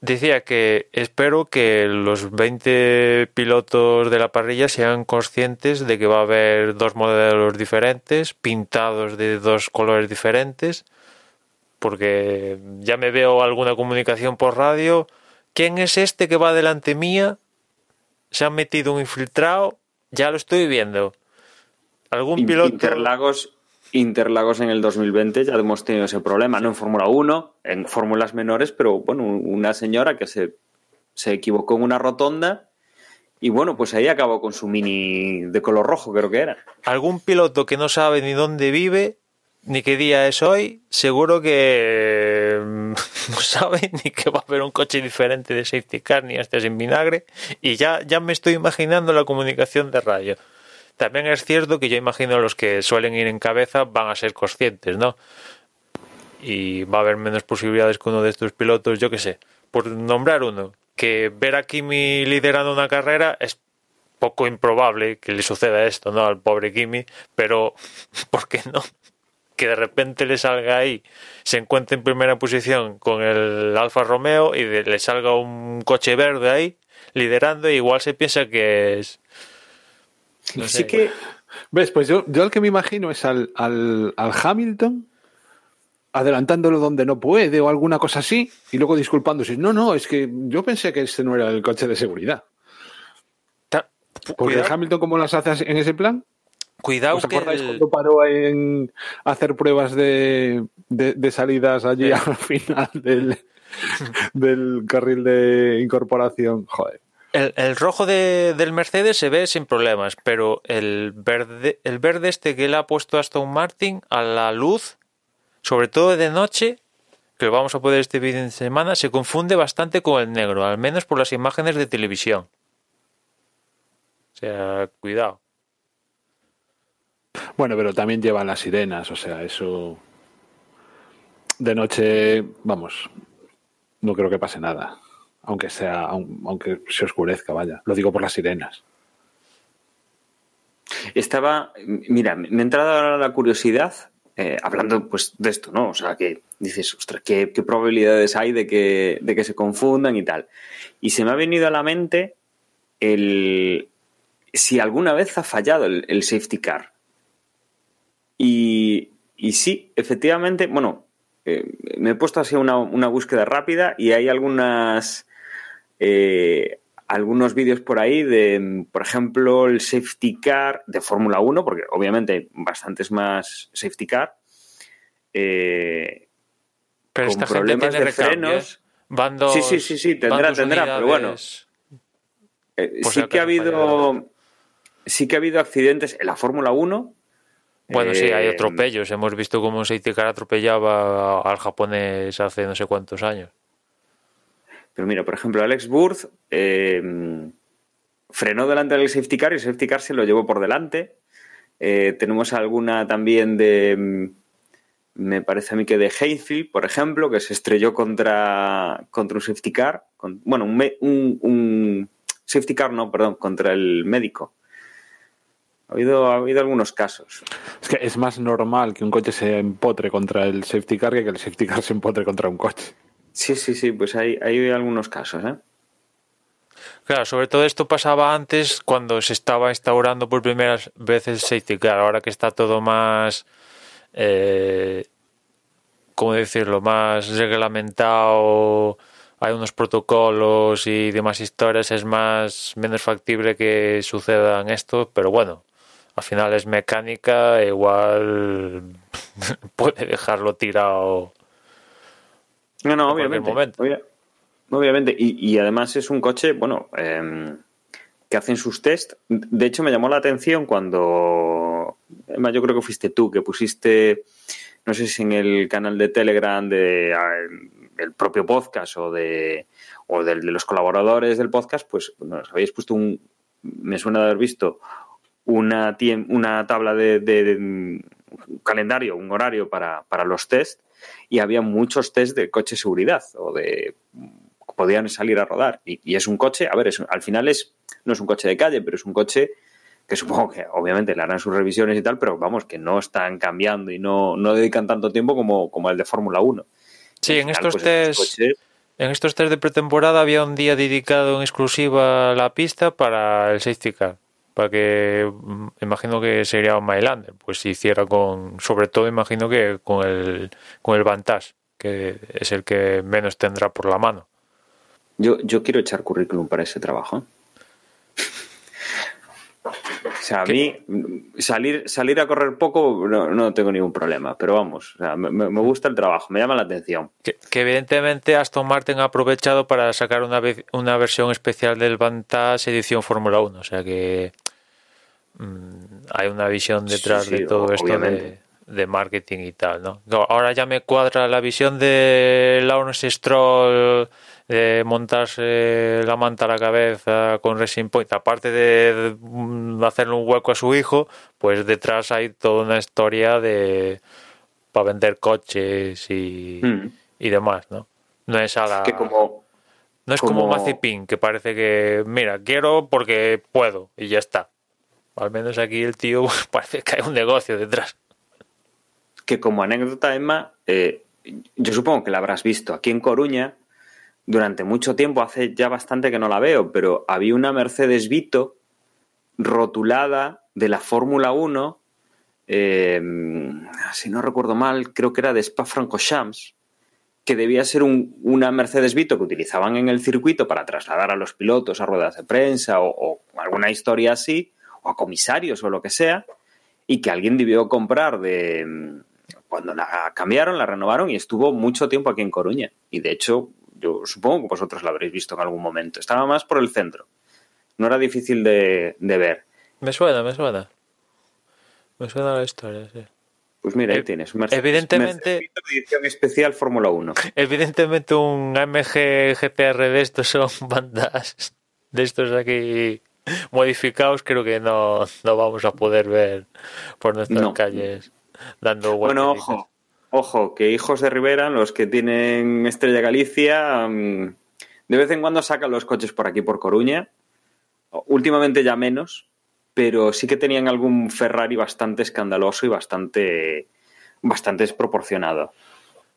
Decía que espero que los 20 pilotos de la parrilla sean conscientes de que va a haber dos modelos diferentes, pintados de dos colores diferentes, porque ya me veo alguna comunicación por radio. ¿Quién es este que va delante mía? Se ha metido un infiltrado, ya lo estoy viendo. Algún piloto. Interlagos, Interlagos en el 2020 ya hemos tenido ese problema, no en Fórmula 1, en fórmulas menores, pero bueno, una señora que se, se equivocó en una rotonda y bueno, pues ahí acabó con su mini de color rojo, creo que era. algún piloto que no sabe ni dónde vive ni qué día es hoy, seguro que mm, no sabe ni que va a haber un coche diferente de safety car ni este sin vinagre y ya, ya me estoy imaginando la comunicación de radio. También es cierto que yo imagino los que suelen ir en cabeza van a ser conscientes, ¿no? Y va a haber menos posibilidades que uno de estos pilotos, yo qué sé, por nombrar uno, que ver a Kimi liderando una carrera es poco improbable que le suceda esto, ¿no? Al pobre Kimi, pero ¿por qué no? Que de repente le salga ahí, se encuentre en primera posición con el Alfa Romeo y de- le salga un coche verde ahí liderando e igual se piensa que es... no sé. Sí que ¿Ves? Pues yo, yo al que me imagino es al, al, al Hamilton adelantándolo donde no puede o alguna cosa así y luego disculpándose. No, no, es que yo pensé que este no era el coche de seguridad. Porque Cuidado, el Hamilton, ¿cómo las hace en ese plan? Cuidado ¿Os que acordáis el- cuando paró en hacer pruebas de, de- de salidas allí al final del, del carril de incorporación? Joder. El, el rojo de- del Mercedes se ve sin problemas, pero el verde, el verde este que le ha puesto Aston Martin a la luz, sobre todo de noche, que lo vamos a poder este vídeo en semana, se confunde bastante con el negro, al menos por las imágenes de televisión. O sea, cuidado. Bueno, pero también llevan las sirenas, o sea, eso. De noche, vamos, no creo que pase nada. Aunque sea, aun- aunque se oscurezca, vaya. Lo digo por las sirenas. estaba, mira, me ha entrado ahora la curiosidad, eh, hablando pues de esto, ¿no? O sea, que dices, ostras, ¿qué, qué probabilidades hay de que, de que se confundan y tal? Y se me ha venido a la mente el si alguna vez ha fallado el safety car. Y, y sí, efectivamente, bueno, eh, me he puesto así una, una búsqueda rápida y hay algunas eh, algunos vídeos por ahí de, por ejemplo, el safety car de Fórmula 1, porque obviamente hay bastantes más safety car, eh, Pero con esta gente problemas tiene de frenos. Van dos- Sí, sí, sí, sí, tendrá, tendrá, pero bueno. Eh, sí que ha habido sí que ha habido accidentes en la Fórmula 1. Bueno, sí, hay Eh, atropellos. Hemos visto cómo un safety car atropellaba al japonés hace no sé cuántos años. Pero mira, por ejemplo, Alex Burth eh, frenó delante del safety car y el safety car se lo llevó por delante. Eh, tenemos alguna también de mm, me parece a mí que de Hayfield, por ejemplo, que se estrelló contra, contra un safety car, con, bueno, un, un, un, safety car, no, perdón, contra el médico. Ha habido, ha habido algunos casos. Es que es más normal que un coche se empotre contra el safety car que que el safety car se empotre contra un coche. Sí, sí, sí, pues hay, hay algunos casos, ¿eh? Claro, sobre todo esto pasaba antes cuando se estaba instaurando por primera vez el safety car. Ahora que está todo más, eh, ¿cómo decirlo? Más reglamentado, hay unos protocolos y demás historias, es más menos factible que sucedan esto, pero bueno, al final es mecánica, igual puede dejarlo tirado. No, no, obviamente. Momento. Obviamente, y, y, además es un coche, bueno, eh, que hacen sus test. De hecho, me llamó la atención cuando, además yo creo que fuiste tú, que pusiste, no sé si en el canal de Telegram de, el propio podcast o de o del, de los colaboradores del podcast, pues bueno, habéis puesto un, me suena de haber visto una, una tabla de, de, de un calendario, un horario para, para los test y había muchos test de coche de seguridad o de podían salir a rodar. Y, y es un coche, a ver, es, al final es no es un coche de calle, pero es un coche que supongo que obviamente le harán sus revisiones y tal, pero vamos, que no están cambiando y no, no dedican tanto tiempo como, como el de Fórmula 1. Sí, en estos pues, test... Coches... En estos test de pretemporada había un día dedicado en exclusiva a la pista para el safety car, para que imagino que sería un Mylander, pues si hiciera con, sobre todo imagino que con el con el Vantage, que es el que menos tendrá por la mano. Yo, yo quiero echar currículum para ese trabajo. O sea, a mí salir, salir a correr poco no, no tengo ningún problema, pero vamos, o sea, me, me, gusta el trabajo, me llama la atención. Que, que, evidentemente Aston Martin ha aprovechado para sacar una, una versión especial del Vantage edición Fórmula 1, o sea que hay una visión detrás sí, sí, de todo esto de, de, marketing y tal, ¿no? Ahora ya me cuadra la visión de Lawrence Stroll de montarse la manta a la cabeza con Racing Point, aparte de hacerle un hueco a su hijo, pues detrás hay toda una historia de para vender coches y, mm. y demás, ¿no? No es a la... que como, no es como, como Mazepin, que parece que, mira, quiero porque puedo y ya está. Al menos aquí el tío parece que hay un negocio detrás. Que como anécdota, Emma, eh, yo supongo que la habrás visto. Aquí en Coruña durante mucho tiempo, hace ya bastante que no la veo, pero había una Mercedes Vito rotulada de la Fórmula 1, eh, si no recuerdo mal, creo que era de Spa-Francorchamps, que debía ser un, una Mercedes Vito que utilizaban en el circuito para trasladar a los pilotos a ruedas de prensa o alguna historia así, o a comisarios o lo que sea, y que alguien debió comprar de cuando la cambiaron, la renovaron y estuvo mucho tiempo aquí en Coruña. Y de hecho, yo supongo que vosotros la habréis visto en algún momento. Estaba más por el centro. No era difícil de, de ver. Me suena, me suena. Me suena la historia, sí. Pues mira, ahí tienes. Mercedes, evidentemente. Mercedes edición especial Fórmula 1. Evidentemente, un AMG GTR de estos son bandas de estos aquí modificados. Creo que no, no vamos a poder ver por nuestras no. calles dando vueltas. Bueno, ojo. Ojo, que hijos de Rivera, los que tienen Estrella Galicia, um, de vez en cuando sacan los coches por aquí, por Coruña. Últimamente ya menos, pero sí que tenían algún Ferrari bastante escandaloso y bastante, bastante desproporcionado.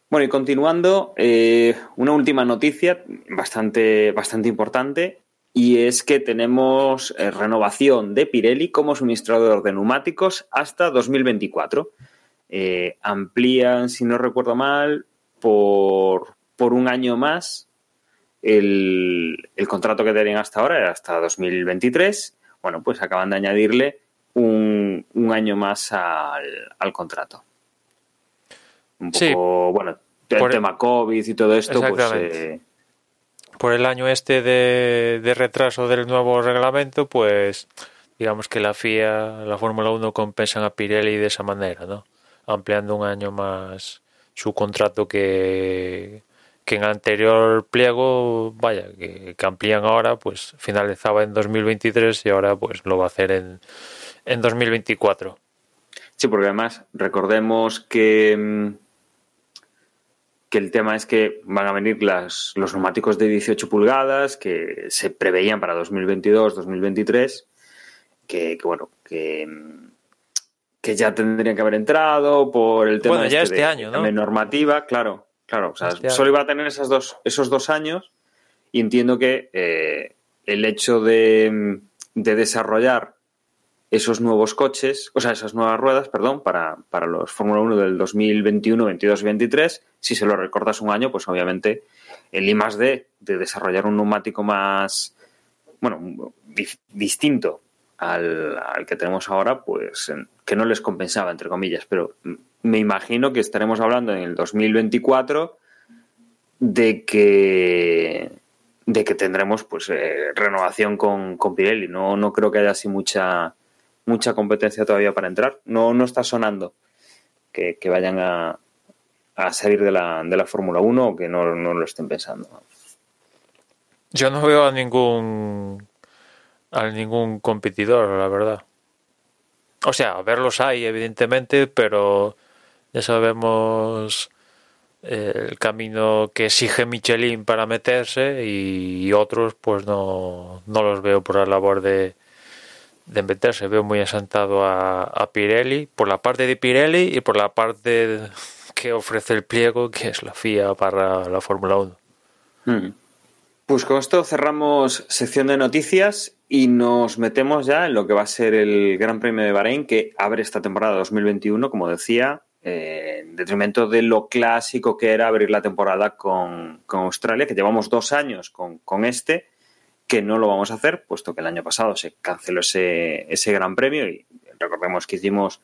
Bueno, y continuando, eh, una última noticia bastante, bastante importante, y es que tenemos eh, renovación de Pirelli como suministrador de neumáticos hasta 2024 eh, amplían, si no recuerdo mal, por, por un año más el, el, contrato que tenían hasta ahora, era hasta 2023. Bueno, pues acaban de añadirle un, un año más al, al, contrato. Un poco, sí, bueno, el por tema COVID y todo esto, pues... Eh, por el año este de, retraso del nuevo reglamento, pues digamos que la FIA, la Fórmula 1 compensan a Pirelli de esa manera, ¿no? ampliando un año más su contrato que, que en anterior pliego, vaya, que, que, amplían ahora, pues finalizaba en 2023 y ahora pues lo va a hacer en, en 2024. Sí, porque además recordemos que, que el tema es que van a venir las, los neumáticos de 18 pulgadas que se preveían para 2022-2023, que, que, bueno, que, que ya tendrían que haber entrado por el tema Bueno, ya este este de, año, ¿no? de normativa, claro, claro, o sea, Este año. solo iba a tener esas dos, esos dos años y entiendo que eh, el hecho de, de desarrollar esos nuevos coches, o sea, esas nuevas ruedas, perdón, para, para los Fórmula 1 del 2021, 22 y 23, si se lo recortas un año, pues obviamente el I D de desarrollar un neumático más, bueno, di- distinto al, al que tenemos ahora, pues en- que no les compensaba, entre comillas, pero me imagino que estaremos hablando en el 2024 de que de que tendremos pues eh, renovación con, con Pirelli. No, no creo que haya así mucha mucha competencia todavía para entrar. No, no está sonando que, vayan a, a salir de la, de la Fórmula 1 o que no, no lo estén pensando. Yo no veo a ningún a ningún competidor, la verdad. O sea, verlos hay, evidentemente, pero ya sabemos eh, el camino que exige Michelin para meterse y otros pues no, no los veo por la labor de, de meterse. Veo muy asentado a, a Pirelli, por la parte de Pirelli y por la parte que ofrece el pliego, que es la FIA para la Fórmula 1. Mm. Pues con esto cerramos sección de noticias y nos metemos ya en lo que va a ser el Gran Premio de Bahrein, que abre esta temporada 2021, como decía, en detrimento de lo clásico que era abrir la temporada con, con Australia, que llevamos dos años con, con este, que no lo vamos a hacer, puesto que el año pasado se canceló ese, ese Gran Premio y recordemos que hicimos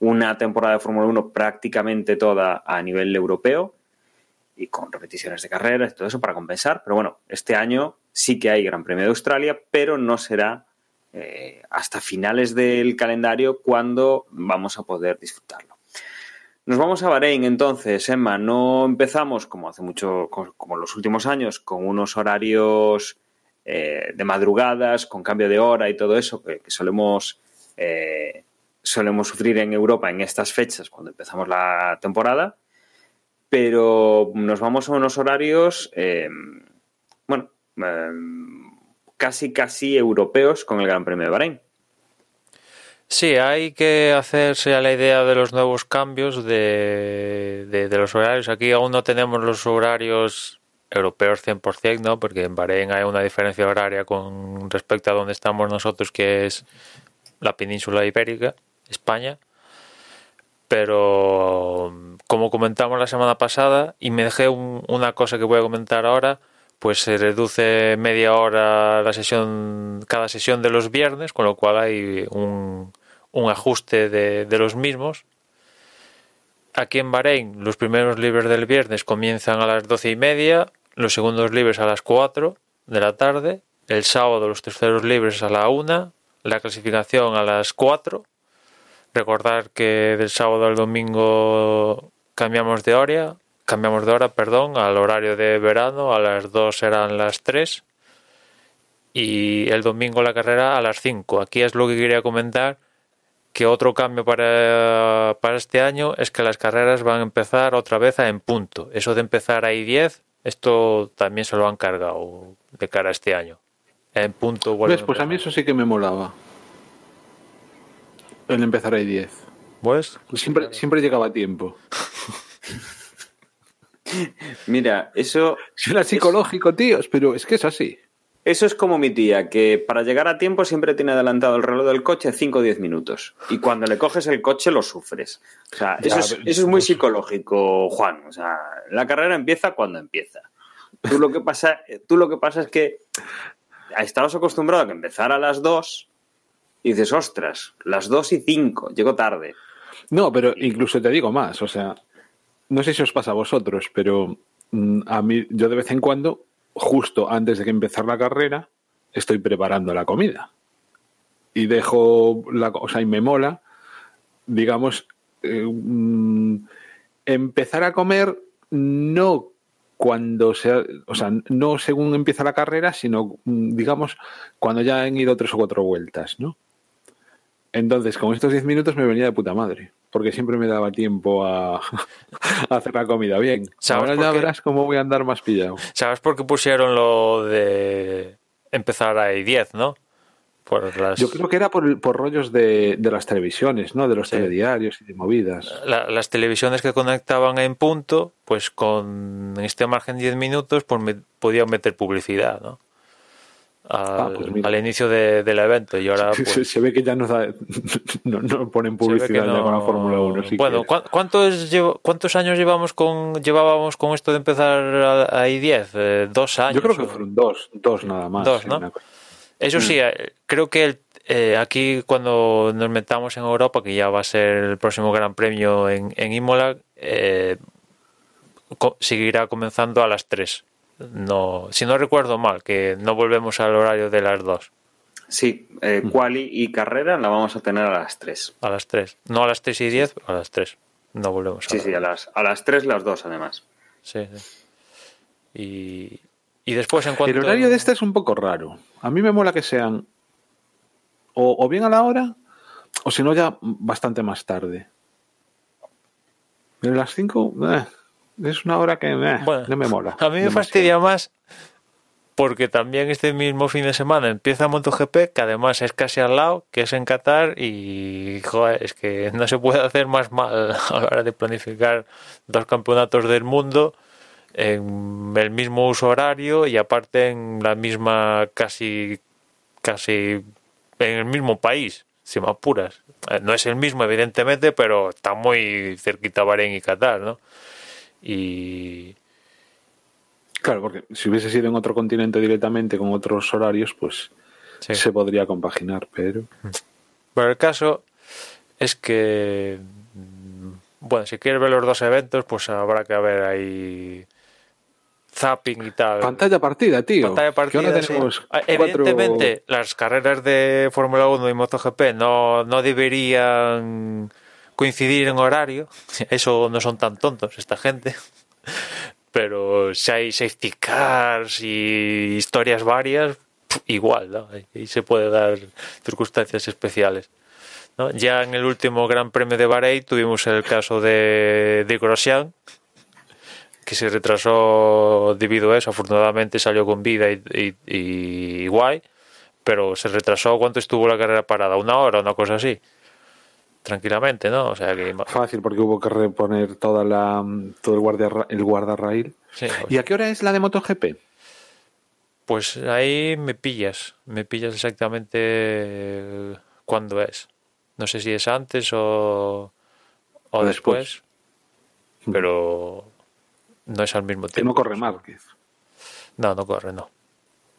una temporada de Fórmula 1 prácticamente toda a nivel europeo y con repeticiones de carreras y todo eso para compensar. Pero bueno, este año sí que hay Gran Premio de Australia, pero no será eh, hasta finales del calendario cuando vamos a poder disfrutarlo. Nos vamos a Bahrein entonces, Emma. No empezamos como hace mucho, como los últimos años, con unos horarios eh, de madrugadas, con cambio de hora y todo eso que, solemos, eh, solemos sufrir en Europa en estas fechas cuando empezamos la temporada pero nos vamos a unos horarios, eh, bueno, casi, casi europeos con el Gran Premio de Bahrein. Sí, hay que hacerse a la idea de los nuevos cambios de, de los horarios. Aquí aún no tenemos los horarios europeos 100%, ¿no? Porque en Bahrein hay una diferencia horaria con respecto a donde estamos nosotros, que es la península ibérica, España pero como comentamos la semana pasada y me dejé un, una cosa que voy a comentar ahora pues se reduce media hora la sesión cada sesión de los viernes con lo cual hay un, ajuste de, de, los mismos aquí en Bahrein los primeros libres del viernes comienzan a las doce y media los segundos libres a las cuatro de la tarde el sábado los terceros libres a la una la clasificación a las cuatro Recordar que del sábado al domingo cambiamos de hora, cambiamos de hora, perdón, al horario de verano, a las 2 serán las 3 y el domingo la carrera a las 5. Aquí es lo que quería comentar, que otro cambio para, para este año es que las carreras van a empezar otra vez a en punto. Eso de empezar ahí 10, esto también se lo han cargado de cara a este año. En punto. ¿Ves? Pues a mí eso sí que me molaba. El empezar ahí 10. Pues siempre, claro. siempre llegaba a tiempo. Mira, eso. Suena psicológico, es... tíos, pero es que es así. Eso es como mi tía, que para llegar a tiempo siempre tiene adelantado el reloj del coche 5 o 10 minutos. Y cuando le coges el coche lo sufres. O sea, ya, eso, es, eso es muy psicológico, Juan. O sea, la carrera empieza cuando empieza. Tú lo que pasa, tú lo que pasa es que estabas acostumbrado a que empezara a las 2 y dices, ostras, las 2 y 5, llego tarde. No, pero incluso te digo más, o sea, no sé si os pasa a vosotros, pero mm, a mí, yo de vez en cuando, justo antes de que empezar la carrera, estoy preparando la comida. Y dejo la o sea, y me mola, digamos, eh, mm, empezar a comer no cuando sea, o sea, no según empieza la carrera, sino, mm, digamos, cuando ya han ido tres o cuatro vueltas, ¿no? Entonces, con estos 10 minutos me venía de puta madre. Porque siempre me daba tiempo a, a hacer la comida bien. ¿Sabes Ahora ya verás cómo voy a andar más pillado. ¿Sabes por qué pusieron lo de empezar a 10, no? Por las, Yo creo que era por, por rollos de, de las televisiones, ¿no? De los Sí. telediarios y de movidas. la- las televisiones que conectaban en punto, pues con este margen 10 minutos, pues me, podían meter publicidad, ¿no? Al, Ah, pues al inicio de- del evento. Y ahora, se, pues, se ve que ya no, da- no, no ponen publicidad ya no- con la Fórmula 1. sí bueno, que- ¿cuán- ¿cuántos, llevo- ¿cuántos años llevamos con, llevábamos con esto de empezar a, a I10? Eh, ¿Dos años? yo creo que o- fueron dos, dos nada más. Dos, ¿no? Eso sí, eh, creo que el- eh, aquí cuando nos metamos en Europa, que ya va a ser el próximo Gran Premio en, en Imola, eh, co- seguirá comenzando a las 3. No, si no recuerdo mal, que no volvemos al horario de las 2, Sí, eh, quali y carrera la vamos a tener a las 3. a las 3. No a las 3 y 10, a las 3. No volvemos a Sí, la- sí, a las, a las 3 las dos además. Sí, sí. Y, y después en cuanto... El horario de este es un poco raro. A mí me mola que sean o, o bien a la hora o si no ya bastante más tarde. Pero las 5 es una hora que eh, Bueno, no me mola. A mí me demasiado. fastidia más porque también este mismo fin de semana empieza MotoGP, que además es casi al lado, que es en Qatar, y joder, es que no se puede hacer más mal a la hora de planificar dos campeonatos del mundo en el mismo uso horario y aparte en la misma casi casi en el mismo país, si me apuras. Eh, No es el mismo, evidentemente, pero está muy cerquita Bahrein y Qatar, ¿no? Y, Claro, porque si hubiese sido en otro continente directamente con otros horarios, pues Sí. se podría compaginar, pero Pero el caso es que, bueno, si quieres ver los dos eventos, pues habrá que ver ahí zapping y tal. pantalla partida, tío. Pantalla partida, sí. Ah, cuatro- Evidentemente, las carreras de Fórmula 1 y MotoGP no, no deberían coincidir en horario. Eso no son tan tontos esta gente. Pero si hay safety cars y historias varias, igual, ¿no? Y se puede dar circunstancias especiales. ¿no? Ya en el último Gran Premio de Bahrein tuvimos el caso de, de Grosjean, que se retrasó debido a eso. Afortunadamente salió con vida y, y- y guay, pero se retrasó. ¿Cuánto estuvo la carrera parada? ¿Una hora? Una cosa así. Tranquilamente, ¿no? O sea que. Fácil, porque hubo que reponer toda la, todo el, guardia, el guardarraíl. sí, ¿Y a qué hora es la de MotoGP? Pues ahí me pillas. Me pillas exactamente cuándo es. No sé si es antes o, o O después. después. Pero no es al mismo Que tiempo. no corre Márquez. No, no corre, no.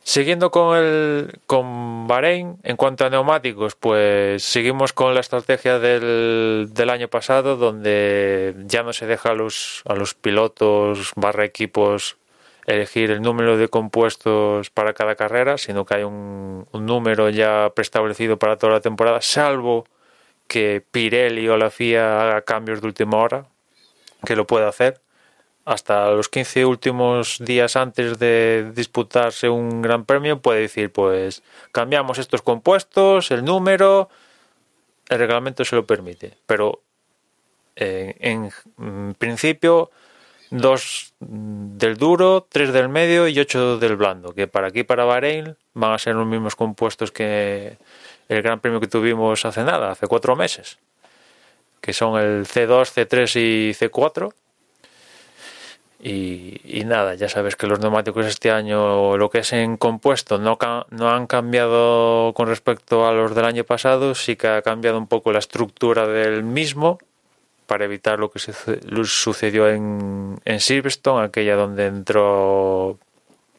Siguiendo con el con Bahrein, en cuanto a neumáticos, pues seguimos con la estrategia del, del año pasado, donde ya no se deja a los, a los pilotos barra equipos elegir el número de compuestos para cada carrera, sino que hay un, un número ya preestablecido para toda la temporada, salvo que Pirelli o la FIA haga cambios de última hora, que lo puede hacer hasta los 15 últimos días antes de disputarse un gran premio puede decir pues cambiamos estos compuestos, el número, el reglamento se lo permite, pero eh, en, mm, principio dos del duro, tres del medio y ocho del blando, que para aquí para Bahrein van a ser los mismos compuestos que el gran premio que tuvimos hace nada, hace cuatro meses, que son el C2, C3 y C4 y, nada, ya sabes que los neumáticos este año, lo que es en compuesto, no, no han cambiado con respecto a los del año pasado, sí que ha cambiado un poco la estructura del mismo para evitar lo que sucedió en, en Silverstone, aquella donde entró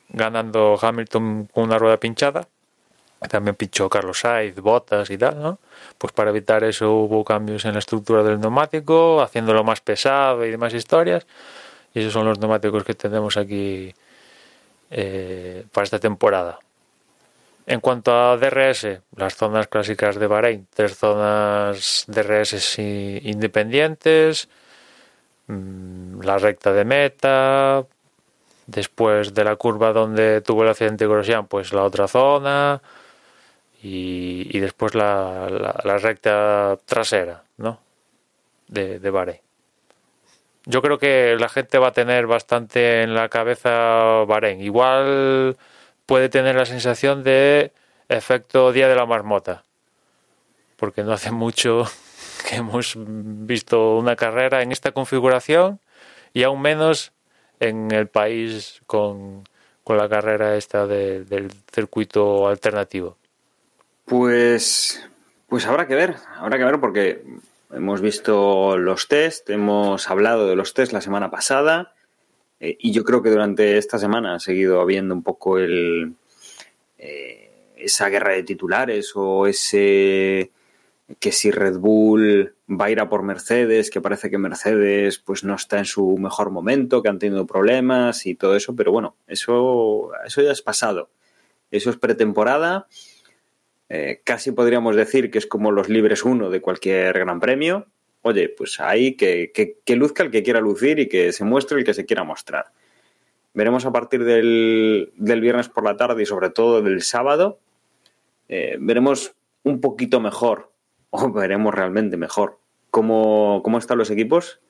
ganando Hamilton con una rueda pinchada. También pinchó Carlos Sainz, Bottas y tal, ¿no? Pues para evitar eso hubo cambios en la estructura del neumático, haciéndolo más pesado y demás historias. Y esos son los neumáticos que tenemos aquí eh, para esta temporada. En cuanto a DRS, las zonas clásicas de Bahrein, tres zonas DRS independientes, mm, la recta de meta, después de la curva donde tuvo el accidente Grosjean, pues la otra zona y, después la, la- la recta trasera, ¿no? de, de Bahrein. Yo creo que la gente va a tener bastante en la cabeza Bahrein. Igual puede tener la sensación de efecto Día de la Marmota, porque no hace mucho que hemos visto una carrera en esta configuración y aún menos en el país con, con la carrera esta de- del circuito alternativo. Pues, pues habrá que ver, habrá que ver porque hemos visto los test, hemos hablado de los test la semana pasada eh, y yo creo que durante esta semana ha seguido habiendo un poco el eh, esa guerra de titulares o ese que si Red Bull va a ir a por Mercedes, que parece que Mercedes pues no está en su mejor momento, que han tenido problemas y todo eso, pero bueno, eso, eso ya es pasado. Eso es pretemporada. Eh, casi podríamos decir que es como los libres uno de cualquier gran premio. Oye, pues ahí que, que, luzca el que quiera lucir y que se muestre el que se quiera mostrar. Veremos a partir del, del viernes por la tarde y sobre todo del sábado. eh, veremos un poquito mejor, o veremos realmente mejor, cómo, cómo están los equipos.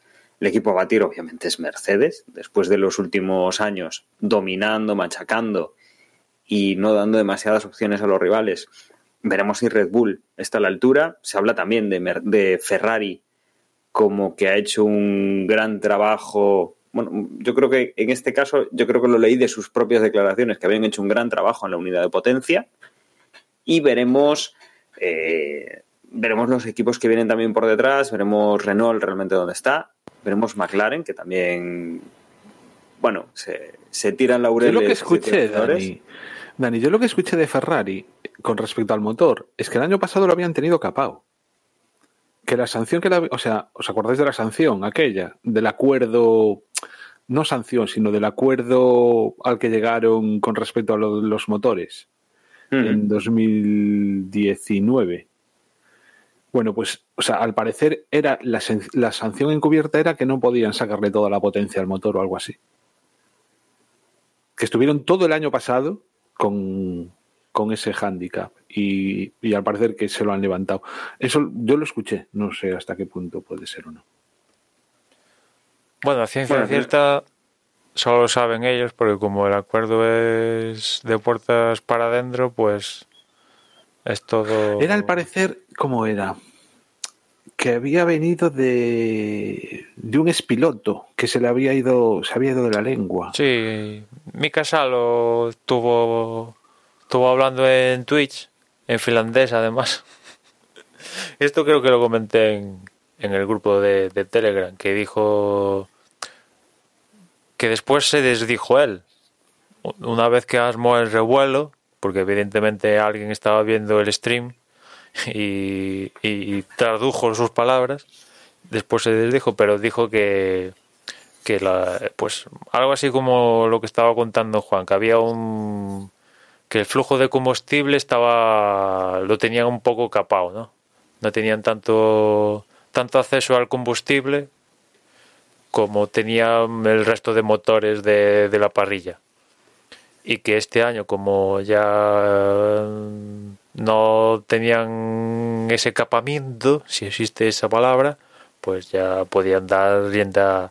El equipo a batir obviamente es Mercedes, después de los últimos años dominando, machacando y no dando demasiadas opciones a los rivales. Veremos si Red Bull está a la altura. Se habla también de, Mer- de Ferrari como que ha hecho un gran trabajo. Bueno, yo creo que en este caso, yo creo que lo leí de sus propias declaraciones, que habían hecho un gran trabajo en la unidad de potencia. Y veremos, eh, veremos los equipos que vienen también por detrás, veremos Renault realmente dónde está, veremos McLaren, que también, bueno, se, se tiran Yo laureles. lo que escuché. Dani, Dani, yo lo que escuché de Ferrari con respecto al motor es que el año pasado lo habían tenido capado. Que la sanción que la, o sea, ¿os acordáis de la sanción aquella? Del acuerdo, no sanción, sino del acuerdo al que llegaron con respecto a lo- los motores en 2019. Bueno, pues, o sea, al parecer era la, la sanción encubierta era que no podían sacarle toda la potencia al motor o algo así. Que estuvieron todo el año pasado con, con ese hándicap y, y al parecer que se lo han levantado. Eso yo lo escuché, no sé hasta qué punto puede ser o no. Bueno, a ciencia Bueno, cierta solo lo saben ellos, porque como el acuerdo es de puertas para adentro, pues es todo. Era al parecer, ¿cómo era? Que había venido de, de un espiloto que se le había ido, se había ido de la lengua. Sí, Mika Salo estuvo, estuvo hablando en Twitch, en finlandés además. Esto creo que lo comenté en, en el grupo de, de Telegram, que dijo que después se desdijo él. Una vez que armó el revuelo, porque evidentemente alguien estaba viendo el stream y, y tradujo sus palabras, después se desdijo, pero dijo que, que la, pues algo así como lo que estaba contando Juan, que había un que el flujo de combustible estaba lo tenían un poco capado, ¿no? No tenían tanto tanto acceso al combustible como tenían el resto de motores de, de la parrilla. Y que este año, como ya no tenían ese capamiento, si existe esa palabra, pues ya podían dar rienda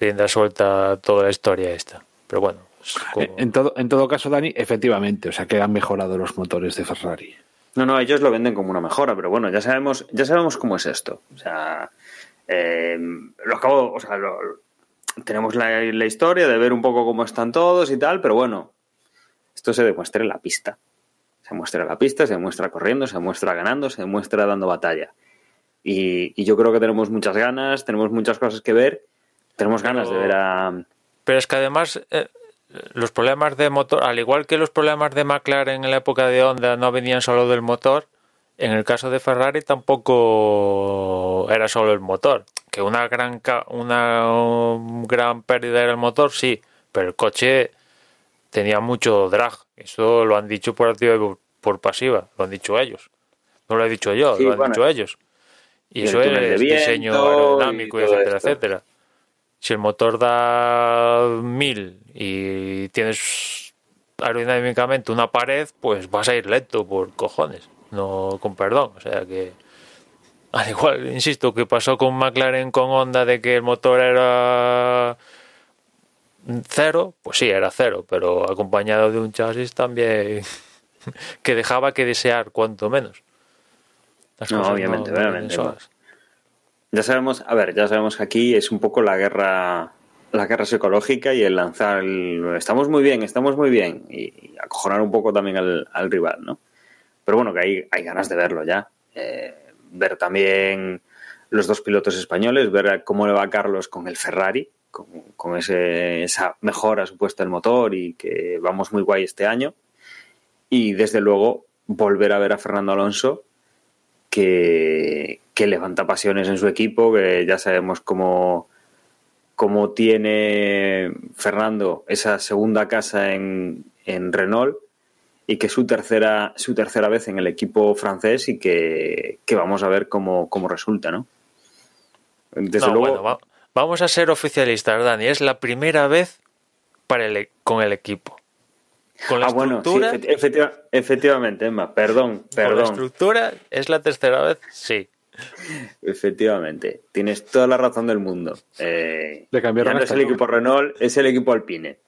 rienda suelta a toda la historia esta. Pero bueno, es como- En, todo, en todo caso, Dani, efectivamente, o sea que han mejorado los motores de Ferrari. No, no, ellos lo venden como una mejora, pero bueno, ya sabemos, ya sabemos cómo es esto. O sea, eh, lo acabo, o sea, lo- tenemos la, la historia de ver un poco cómo están todos y tal, pero bueno, esto se demuestra en la pista. Se muestra la pista, se muestra corriendo, se muestra ganando, se muestra dando batalla. Y, y yo creo que tenemos muchas ganas, tenemos muchas cosas que ver, tenemos ganas de ver a... Pero es que además eh, los problemas de motor, al igual que los problemas de McLaren en la época de Honda no venían solo del motor, en el caso de Ferrari tampoco era solo el motor. Que una gran una gran pérdida era el motor, sí, pero el coche tenía mucho drag. Eso lo han dicho por activa y por, pasiva, lo han dicho ellos. No lo he dicho yo, Sí, lo han bueno. dicho ellos. Y, Y el eso es diseño viento aerodinámico, y etcétera, esto. etcétera. Si el motor da mil y tienes aerodinámicamente una pared, pues vas a ir lento por cojones, no con perdón. O sea que Al igual, insisto, que pasó con McLaren con Honda de que el motor era cero, pues sí, era cero, pero acompañado de un chasis también que dejaba que desear, cuanto menos. Las no, obviamente, obviamente. Ya sabemos, a ver, ya sabemos que aquí es un poco la guerra la guerra psicológica y el lanzar el, estamos muy bien, estamos muy bien y, acojonar un poco también al, rival, ¿no? Pero bueno, que hay, hay ganas de verlo ya. Eh, ver también los dos pilotos españoles, ver cómo le va Carlos con el Ferrari, con, con ese, esa mejora supuesta del motor y que vamos muy guay este año. Y desde luego volver a ver a Fernando Alonso que, que levanta pasiones en su equipo, que ya sabemos cómo como tiene Fernando esa segunda casa en, en Renault y que es su tercera, su tercera vez en el equipo francés y que, vamos a ver cómo, cómo resulta, ¿no? Desde luego... vamos a ser oficialistas, Dani. Es la primera vez para el, con el equipo. Con la ah, estructura, bueno, sí, efectivamente, Emma, perdón, perdón. Con la estructura es la tercera vez, sí. Efectivamente, tienes toda la razón del mundo. Eh, Le cambiaron no es el equipo Renault, es el equipo Alpine.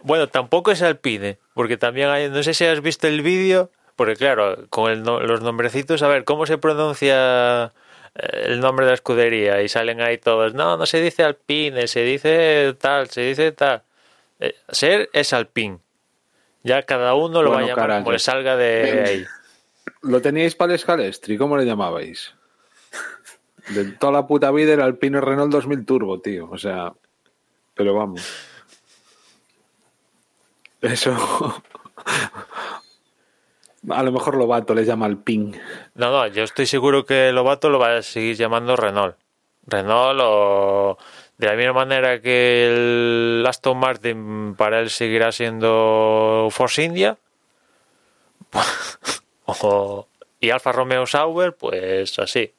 Bueno, tampoco es Alpine, porque también hay, no sé si has visto el vídeo, porque claro, con los nombrecitos, a ver, ¿cómo se pronuncia el nombre de la escudería? Y salen ahí todos, no, no se dice Alpine, se dice tal, se dice tal. Eh, ser es Alpine. Ya cada uno lo va a llamar como le salga de ahí. ¿Lo teníais para el Scalestri? ¿Cómo le llamabais? De toda la puta vida era el Pino Renault 2000 Turbo, tío. O sea, pero vamos. Eso. A lo mejor Lobato le llama Alpine. No, no, yo estoy seguro que Lobato lo va a seguir llamando Renault. Renault o de la misma manera que el Aston Martin para él seguirá siendo Force India. y Alfa Romeo Sauber, pues así.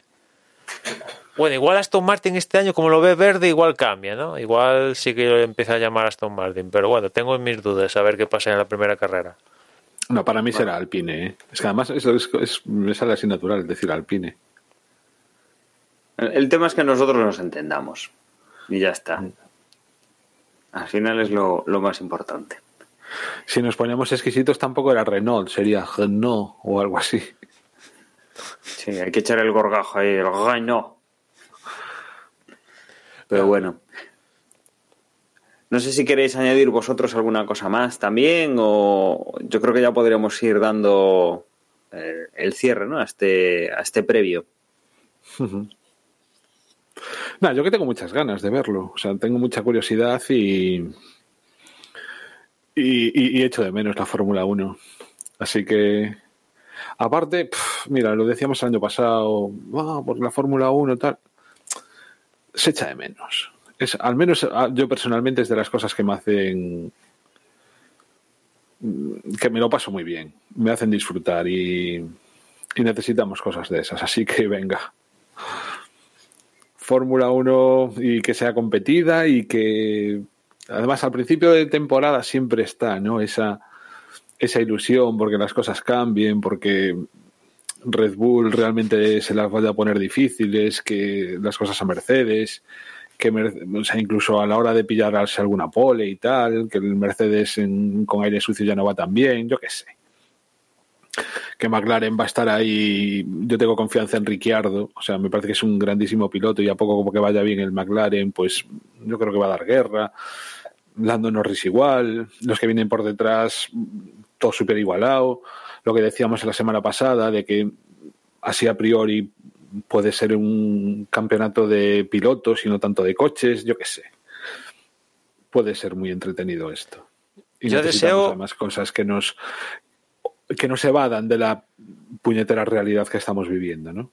Bueno, igual Aston Martin este año, como lo ve verde, igual cambia, ¿no? Igual sí que empieza a llamar Aston Martin, pero bueno, tengo mis dudas a ver qué pasa en la primera carrera. No, para mí será Alpine, ¿eh? Es que además es, es, me sale así natural decir Alpine. El tema es que nosotros nos entendamos y ya está. Mm. Al final es lo más importante. Si nos ponemos exquisitos tampoco era Renault, sería Renault o algo así. Sí, hay que echar el gorgajo ahí, el Renault. Pero bueno. No sé si queréis añadir vosotros alguna cosa más también o yo creo que ya podríamos ir dando eh, el cierre ¿no? a, este, a este previo. No, yo que tengo muchas ganas de verlo. O sea, tengo mucha curiosidad y, y, echo de menos la Fórmula 1. Así que, aparte, mira, lo decíamos el año pasado, ah, porque la Fórmula 1 tal, se echa de menos. Es, al menos ah, yo personalmente es de las cosas que me hacen que me lo paso muy bien, me hacen disfrutar y, y necesitamos cosas de esas, así que venga. Fórmula 1 y que sea competida y que además al principio de temporada siempre está, ¿no? Esa, esa ilusión porque las cosas cambien, porque Red Bull realmente se las vaya a poner difíciles, que las cosas a Mercedes, que o sea, incluso a la hora de pillarse alguna pole y tal, que el Mercedes con aire sucio ya no va tan bien, yo qué sé. Que McLaren va a estar ahí, yo tengo confianza en Ricciardo, o sea, me parece que es un grandísimo piloto y a poco como que vaya bien el McLaren, pues yo creo que va a dar guerra. Lando Norris igual, los que vienen por detrás, todo súper igualado. Lo que decíamos la semana pasada de que así a priori puede ser un campeonato de pilotos y no tanto de coches, yo qué sé. Puede ser muy entretenido esto. Y yo deseo más cosas que nos que no se evadan de la puñetera realidad que estamos viviendo, ¿no?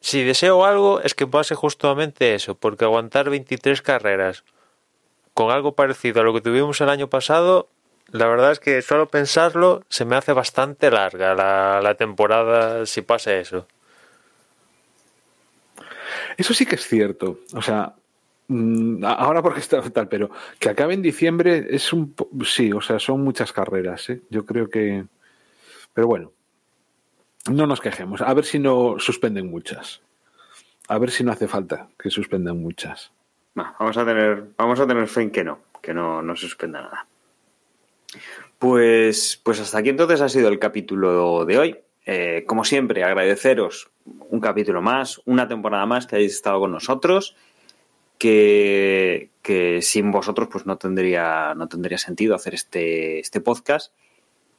Si deseo algo es que pase justamente eso, porque aguantar 23 carreras con algo parecido a lo que tuvimos el año pasado, la verdad es que solo pensarlo se me hace bastante larga la, temporada si pasa eso. Eso sí que es cierto. O sea, mm, ahora porque está tal, pero que acabe en diciembre es un. Sí, o sea, son muchas carreras. ¿eh? Yo creo que. Pero bueno. no nos quejemos. A ver si no suspenden muchas. A ver si no hace falta que suspendan muchas. Vamos a tener, vamos a tener fe en que no, que no, no suspenda nada. Pues, pues hasta aquí entonces ha sido el capítulo de hoy. Eh, como siempre, agradeceros un capítulo más, una temporada más que hayáis estado con nosotros, que, sin vosotros pues no tendría, no tendría sentido hacer este, este podcast.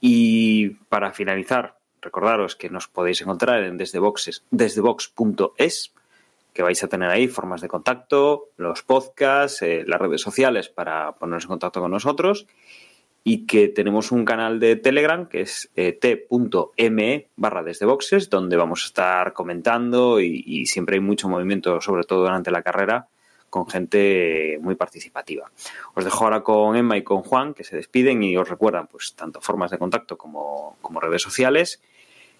Y para finalizar, recordaros que nos podéis encontrar en desdeboxes, desdebox.es, que vais a tener ahí formas de contacto, los podcasts, eh, las redes sociales para poneros en contacto con nosotros y que tenemos un canal de Telegram que es eh, t.me barra desde boxes, donde vamos a estar comentando y, siempre hay mucho movimiento, sobre todo durante la carrera, con gente muy participativa. Os dejo ahora con Emma y con Juan, que se despiden y os recuerdan pues tanto formas de contacto como, como redes sociales.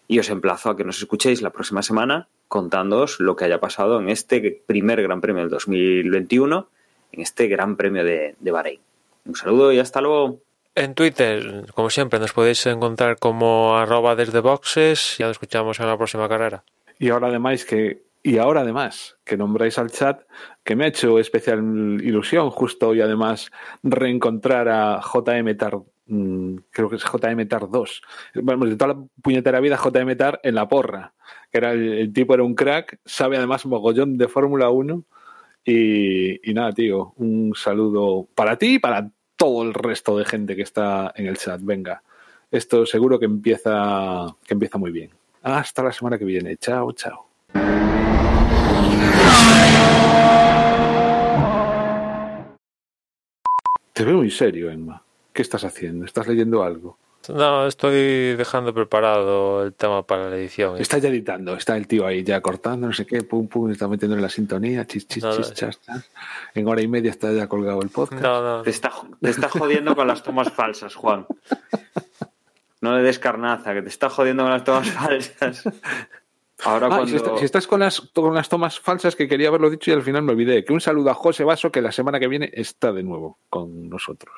Y os emplazo a que nos escuchéis la próxima semana contándoos lo que haya pasado en este primer Gran Premio del 2021, en este Gran Premio de, de Bahrein. Un saludo y hasta luego. En Twitter, como siempre, nos podéis encontrar como arroba desde boxes. Ya nos escuchamos en la próxima carrera. Y ahora además que y ahora además que nombráis al chat, que me ha hecho especial ilusión justo hoy además reencontrar a JM Tar, creo que es JM Tar 2. Bueno, de toda la puñetera vida JM Tar en la porra, que era el, tipo era un crack, sabe además mogollón de Fórmula 1 y, y nada, tío, un saludo para ti y para todo el resto de gente que está en el chat. Venga, esto seguro que empieza, que empieza muy bien. Hasta la semana que viene. Chao, chao. Te veo muy serio, Emma. ¿Qué estás haciendo? ¿Estás leyendo algo? No, estoy dejando preparado el tema para la edición. Está ya editando, está el tío ahí ya cortando, no sé qué, pum, pum, está metiendo en la sintonía, chis, chis, No, chis, no. chas, chas. En hora y media está ya colgado el podcast. No, no, Te está, te está jodiendo con las tomas falsas, Juan. No le des carnaza, que te está jodiendo con las tomas falsas. Ahora Ah, cuando... si, está- si estás con las, con las tomas falsas que quería haberlo dicho y al final me olvidé. Que un saludo a José Vaso que la semana que viene está de nuevo con nosotros.